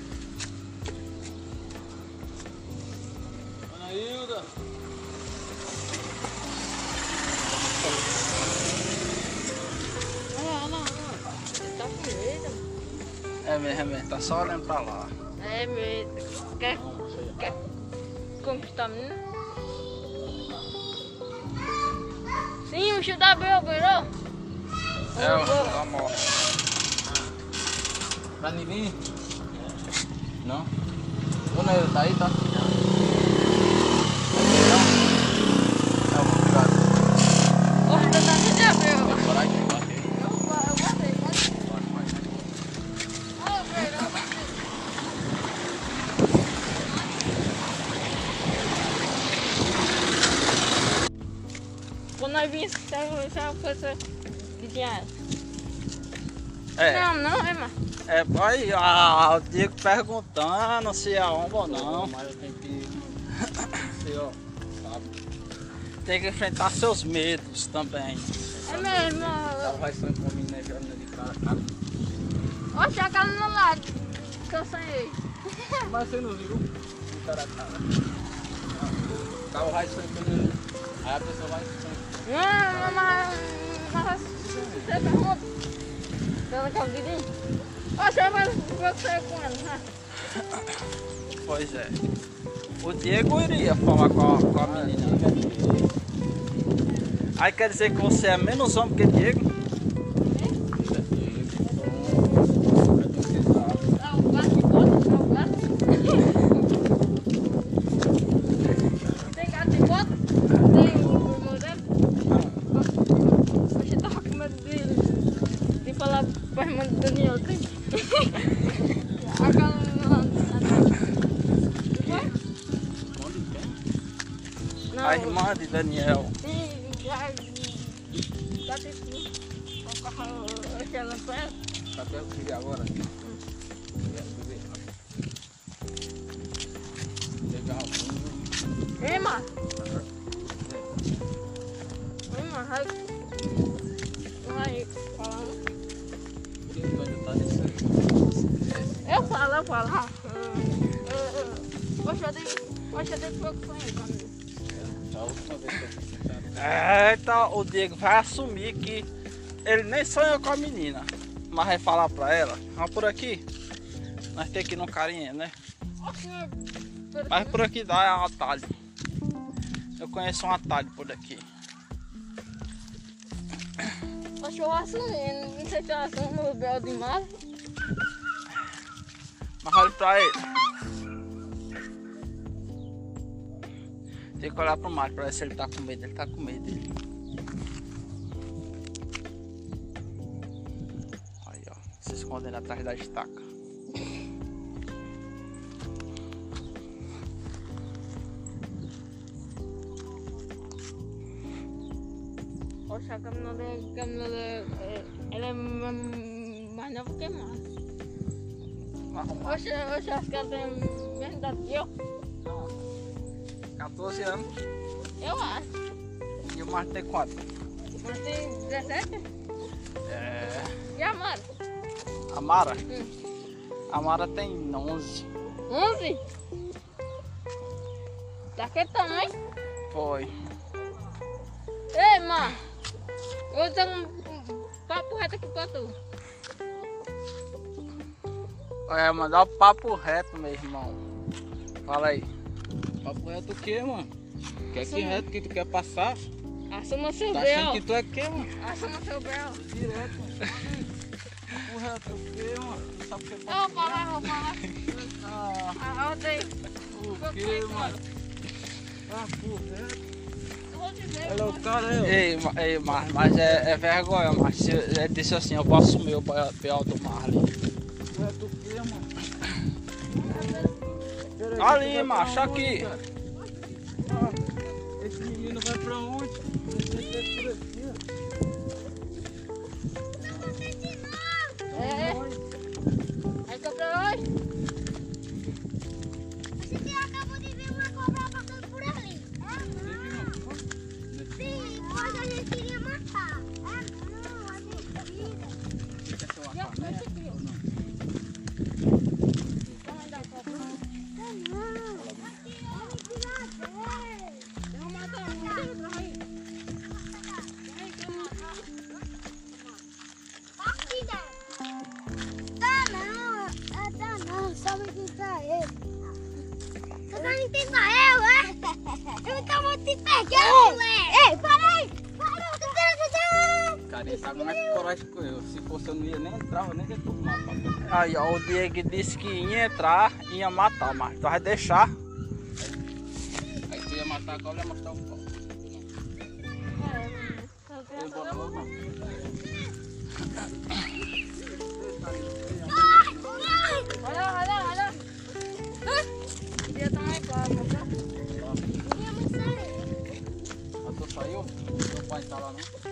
Dona Hilda. Olha lá, olha tá com medo. É mesmo, é mesmo. Tá só olhando pra lá. É medo. Quer, quer conquistar a menina? Sim, o chute abriu, virou. É, o da morte. pra ninguém. Não? Tá tá? É tá virou, botei. Quando nós vimos, tinha? É. Não, não, é. É, aí, ah, o Diego perguntando se é homem ou não. Mas eu tenho que <coughs> ser, ó. tem que enfrentar seus medos também. É mesmo. Ela vai sair com a menina já de cara a cara. Oxe, aquela no lado que eu sonhei. <laughs> Mas você não viu? De cara a cara. O carro vai com a menina. Aí a pessoa vai sair. Não, mas... Mas... Você pergunta? Pela que eu diria? Oxe, mas você ela, né? Pois é. O Diego iria falar com a, com a menina. Aí quer dizer que você é menos homem que Diego? A o Diego vai assumir que ele nem sonhou com a menina. Mas vai falar pra ela, vamos por aqui. Nós temos que ir no carinha, né? Mas por aqui dá um atalho. Eu conheço um atalho por aqui. Oxe, eu assumi. Não sei se eu assumo o Bel de Mar. Mas olha pra ele. Tem que olhar pro Mário pra ver se ele tá com medo. Ele tá com medo. Escondendo atrás da estaca. Oxe, a caminhada, a caminhada, é, ela é ma- mais nova que mais. Oxe, oxe, acho que ela tem mesmo idade que eu. 14 anos. Eu acho. E o Mário tem quanto? Mas tem 17? É. E a Mara? A Mara? Hum. A Mara tem 11. 11? Daquele tamanho? Foi. Ei, Mar. Eu vou dizer um, um papo reto aqui pra tu. É, mandar o papo reto, meu irmão. Fala aí. Papo reto o quê, mano? Quer que reto que tu quer passar? Assuma seu Tá achando Bel. que tu é quê, mano? Assuma seu Bel. Direto. Reto o quê, mano? Tu sabe o que é Eu vou falar, vou falar. Ah, Ah, dei. o quê, mano? Vou dizer. Olha o cara aí. Ei, Ma- ei Mar, mas é, é vergonha, mas se- ele disse assim, eu assumir o B.O. do Marley. Reto o quê, mano? Ali, tu macho, pra aqui. onde? Ah, esse menino vai pra onde? Por aqui, ó. É. o Diego disse que ia entrar e ia matar, mas tu vai deixar. Aí tu ia matar a cobra e ia mostrar o pau. Olha olha lá, olha lá. Queria tomar copo, tá? Mas tu saiu? Teu pai tá lá, não?